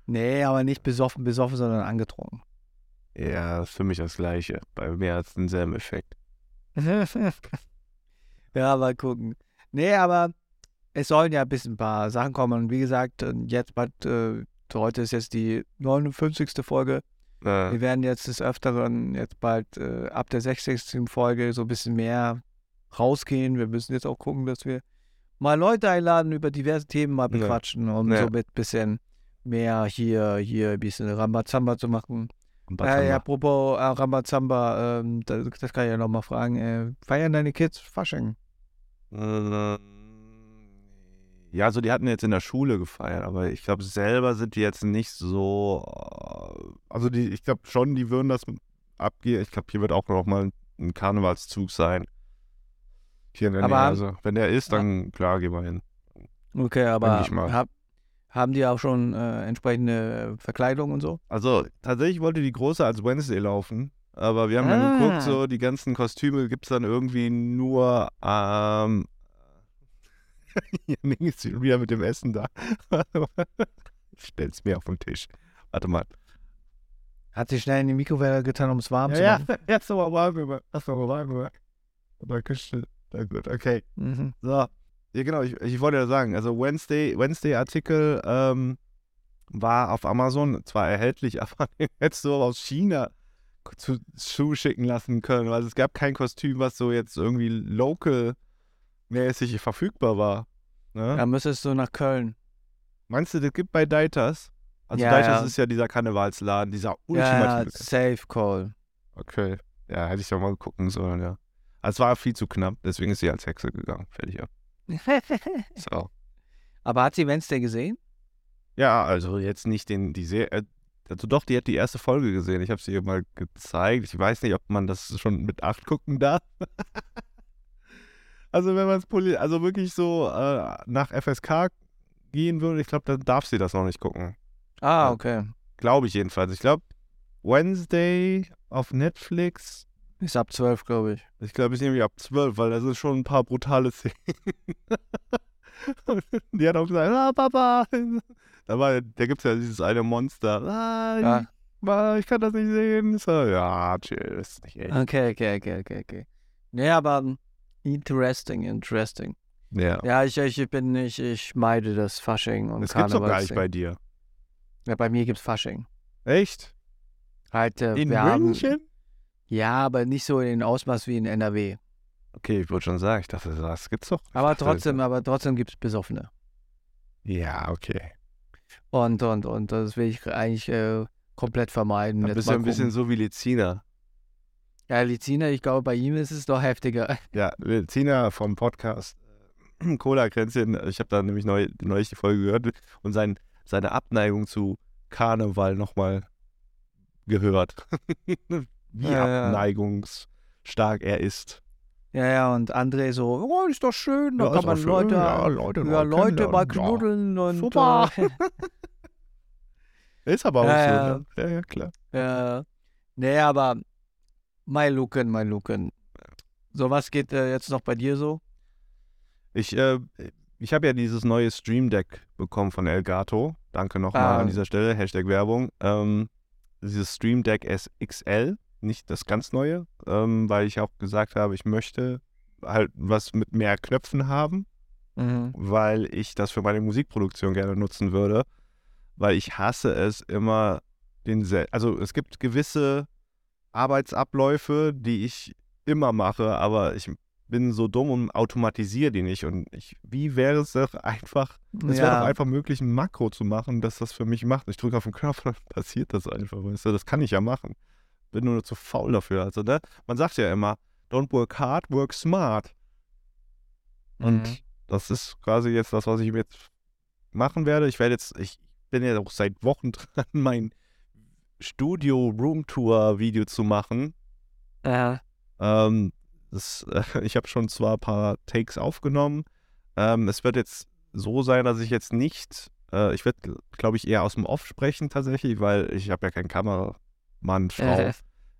nee, aber nicht besoffen, besoffen, sondern angetrunken. Ja, das ist für mich das Gleiche. Bei mir hat es denselben Effekt. ja, mal gucken. Nee, aber es sollen ja ein bisschen ein paar Sachen kommen. Und wie gesagt, äh, jetzt bald, äh, heute ist jetzt die 59. Folge. Äh, Wir werden jetzt des Öfteren jetzt bald äh, ab der 60. Folge so ein bisschen mehr rausgehen. Wir müssen jetzt auch gucken, dass wir mal Leute einladen, über diverse Themen mal Ja. bequatschen, um Ja. so mit ein bisschen mehr hier, hier ein bisschen Rambazamba zu machen. Batamba. Äh, apropos äh, Rambazamba, ähm, das, das kann ich ja nochmal fragen. Äh, feiern deine Kids Fasching? Ja, also die hatten jetzt in der Schule gefeiert, aber ich glaube, selber sind die jetzt nicht so. äh, Also die, ich glaube schon, die würden das abgehen. Ich glaube, hier wird auch noch mal ein Karnevalszug sein. Hier in der Aber Nähe. Also, wenn der ist, dann klar, gehen wir hin. Okay, aber hab, haben die auch schon äh, entsprechende Verkleidung und so? Also tatsächlich wollte die Große als Wednesday laufen, aber wir haben dann Ah. geguckt, so die ganzen Kostüme gibt es dann irgendwie nur ähm, Janning ist schon wieder mit dem Essen da. ich stell's mir auf den Tisch. Warte mal. Hat sie schnell in die Mikrowelle getan, um es warm zu machen? jetzt aber warm. Hast du aber warm. Aber Küche. Na gut, okay. Mhm. So. Ja, genau, ich, ich wollte ja sagen, also Wednesday, Wednesday-Artikel ähm, war auf Amazon zwar erhältlich, aber den hättest du aus China zu zuschicken lassen können, weil es gab kein Kostüm, was so jetzt irgendwie local-mäßig verfügbar war. Ne? Dann müsstest du nach Köln. Meinst du, das gibt bei Deitas? Also Ja, Deitas ja. ist ja dieser Karnevalsladen, dieser Ja, ultimative. safe call. Okay. Ja, hätte ich doch mal gucken sollen, ja. Also es war viel zu knapp, deswegen ist sie als Hexe gegangen. Fertig, ja. So. Aber hat sie Wednesday gesehen? Ja, also jetzt nicht den, die Serie. Äh, also doch, die hat die erste Folge gesehen. Ich habe sie ihr mal gezeigt. Ich weiß nicht, ob man das schon mit acht gucken darf. also wenn man es also wirklich so äh, nach FSK gehen würde, ich glaube, dann darf sie das noch nicht gucken. Ah, Ja. okay. Glaube ich jedenfalls. Ich glaube, Wednesday auf Netflix, Ist ab 12, glaube ich. ich glaube, ist irgendwie ab 12, weil da sind schon ein paar brutale Szenen. die hat auch gesagt, ah, Papa. Da, war, da gibt es ja dieses eine Monster. Ah, Ja. mal, ich kann das nicht sehen. So, ja, echt. Okay, okay, okay, okay, okay. Nee, aber um, interesting, interesting. Ja. Ja, ich, ich bin nicht, ich meide das Fasching und Das gibt's doch gar nicht bei dir. Ja, bei mir gibt's Fasching. Echt? Halt, äh, In wir haben, München? ja, aber nicht so in den Ausmaß wie in NRW. Okay, ich wollte schon sagen, ich dachte, das gibt's doch. Aber dachte, trotzdem, aber trotzdem gibt's Besoffene. Ja, okay. Und, und, und das will ich eigentlich äh, komplett vermeiden. Dann Jetzt bist mal du ein bisschen so wie Lizina. Ja, Lizina, ich glaube, bei ihm ist es doch heftiger. Ja, Lizina vom Podcast äh, Cola-Kränzchen. Ich habe da nämlich neu, neulich die Folge gehört und sein, seine Abneigung zu Karneval nochmal gehört. wie Ja, abneigungsstark er ist. Ja, ja, und André so, oh, ist doch schön, da Ja, kann man schön. Leute, Ja, Leute ja, mal Leute mal knuddeln und Super. Äh, Ist aber auch Ja, so. ja. Ne? Ja, ja, klar. Ja. Nee, aber mein Luken, mein Luken. So, was geht äh, jetzt noch bei dir so? Ich, äh, ich habe ja dieses neue Stream Deck bekommen von Elgato. Danke nochmal Ah. an dieser Stelle. Hashtag Werbung. Ähm, dieses Stream Deck SXL, nicht das ganz neue, ähm, weil ich auch gesagt habe, ich möchte halt was mit mehr Knöpfen haben, weil ich das für meine Musikproduktion gerne nutzen würde. Weil ich hasse es immer, den sel also es gibt gewisse Arbeitsabläufe, die ich immer mache, aber ich bin so dumm und automatisiere die nicht. Und ich, wie wäre es doch einfach, es wäre doch einfach möglich, ein Makro zu machen, das das für mich macht. Ich drücke auf den Knopf dann passiert das einfach. Weißt du? Das kann ich ja machen. Bin nur zu faul dafür. Also, ne? Man sagt ja immer, don't work hard, work smart. Und Mhm. das ist quasi jetzt das, was ich jetzt machen werde. Ich werde jetzt, ich bin ja auch seit Wochen dran, mein Studio Room Tour Video zu machen. Ja. Ähm, das, äh, ich habe schon zwar ein paar Takes aufgenommen. Ähm, es wird jetzt so sein, dass ich jetzt nicht, äh, ich werde, glaube ich, eher aus dem Off sprechen tatsächlich, weil ich habe ja keinen Kameramann, Frau, Äh,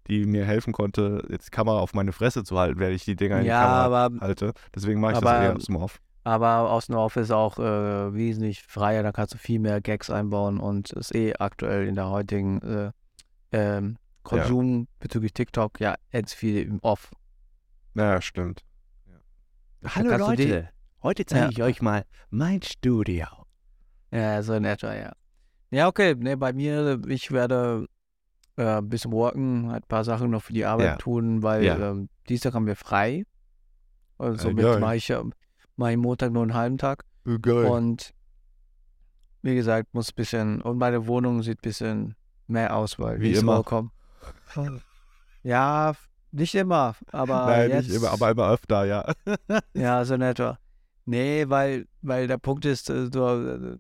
die mir helfen konnte, jetzt die Kamera auf meine Fresse zu halten, während ich die Dinger in die ja, Kamera aber, halte. Deswegen mache ich das aber- eher aus dem Off. Aber aus dem Off ist auch äh, wesentlich freier, da kannst du viel mehr Gags einbauen und ist eh aktuell in der heutigen äh, ähm, Konsum bezüglich TikTok ja jetzt viel im Off. Ja, stimmt. Hallo, kannst du die- heute zeige ich euch mal mein Studio. Ja, so in etwa, ja. Ja, okay. Ne, bei mir, ich werde äh, ein bisschen worken, halt ein paar Sachen noch für die Arbeit Ja. tun, weil Ja. ähm, Dienstag haben wir frei. Und Äh, mache ich, ähm, mach ich Montag nur einen halben Tag. Geil. Und wie gesagt, muss ein bisschen, und meine Wohnung sieht ein bisschen mehr aus, weil Wie immer. vollkommen. Ja, nicht immer, aber Nein, jetzt, nicht immer, aber immer öfter, ja. Ja, so in etwa. Nee, weil, weil der Punkt ist, äh, so, äh,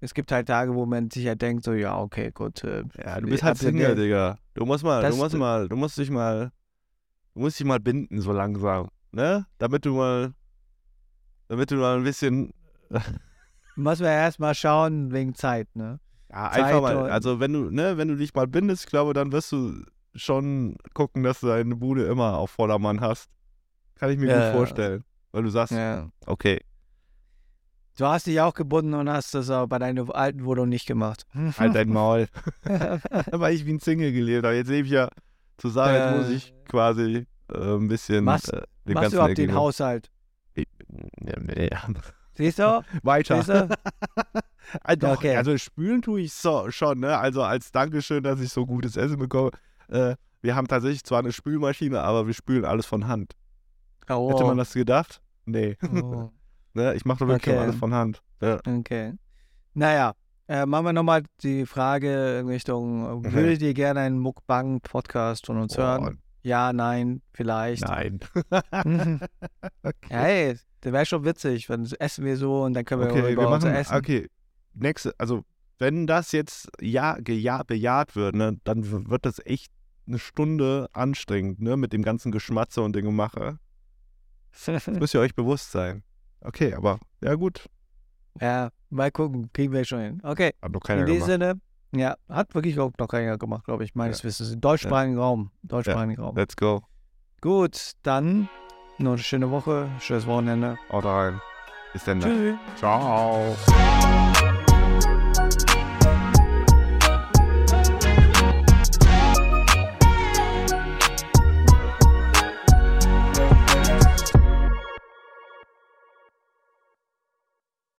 es gibt halt Tage, wo man sich halt denkt, so, ja, okay, gut. äh, Ja, du bist halt Single? Digga. Du musst mal, du musst mal, du musst dich mal, du musst dich mal binden so langsam, ne? Damit du mal, damit du mal ein bisschen, Muss man erst mal schauen, wegen Zeit, ne? ja, Zeit einfach mal, also wenn du, ne, wenn du dich mal bindest, ich glaube, dann wirst du schon gucken, dass du deine Bude immer auf Vordermann hast. Kann ich mir Ja, gut vorstellen. Weil du sagst, Ja. okay, Du hast dich auch gebunden und hast das auch bei deiner alten Wohnung nicht gemacht. halt dein Maul. Weil ich wie ein Single gelebt habe. Jetzt lebe ich ja zusammen, jetzt muss ich quasi äh, ein bisschen machst- äh, dem Machst ganzen du überhaupt den Haushalt? Siehst du? Weiter. Siehst du? Also, doch, Okay. also spülen tue ich so, schon, ne? Also als Dankeschön, dass ich so gutes Essen bekomme. Äh, wir haben tatsächlich zwar eine Spülmaschine, aber wir spülen alles von Hand. Oh. Hätte man das gedacht? Nee. oh. ne? Ich mache wirklich Okay. alles von Hand. Ja. Okay. Naja, äh, machen wir nochmal die Frage in Richtung, äh, würdet ihr gerne einen Mukbang-Podcast von uns hören? Ja, nein, vielleicht. Nein. Mhm. okay. Hey, der wäre schon witzig, wenn essen wir so und dann können wir Okay, über wir machen, Essen. okay, nächste, also wenn das jetzt ja, geja, bejaht wird, ne, dann wird das echt eine Stunde anstrengend, ne, mit dem ganzen Geschmatze und dem Gemache. Das müsst ihr euch bewusst sein. Okay, aber ja gut, ja, mal gucken, kriegen wir schon hin. Okay, hat noch in keiner diesem gemacht. Sinne, ja, hat wirklich auch noch keiner gemacht, glaube ich, meines Wissens. Im deutschsprachigen Raum. Deutschsprachigen Raum. Let's go. Gut, dann noch eine schöne Woche, schönes Wochenende. Haut rein. Bis dann. Tschüss. Ciao.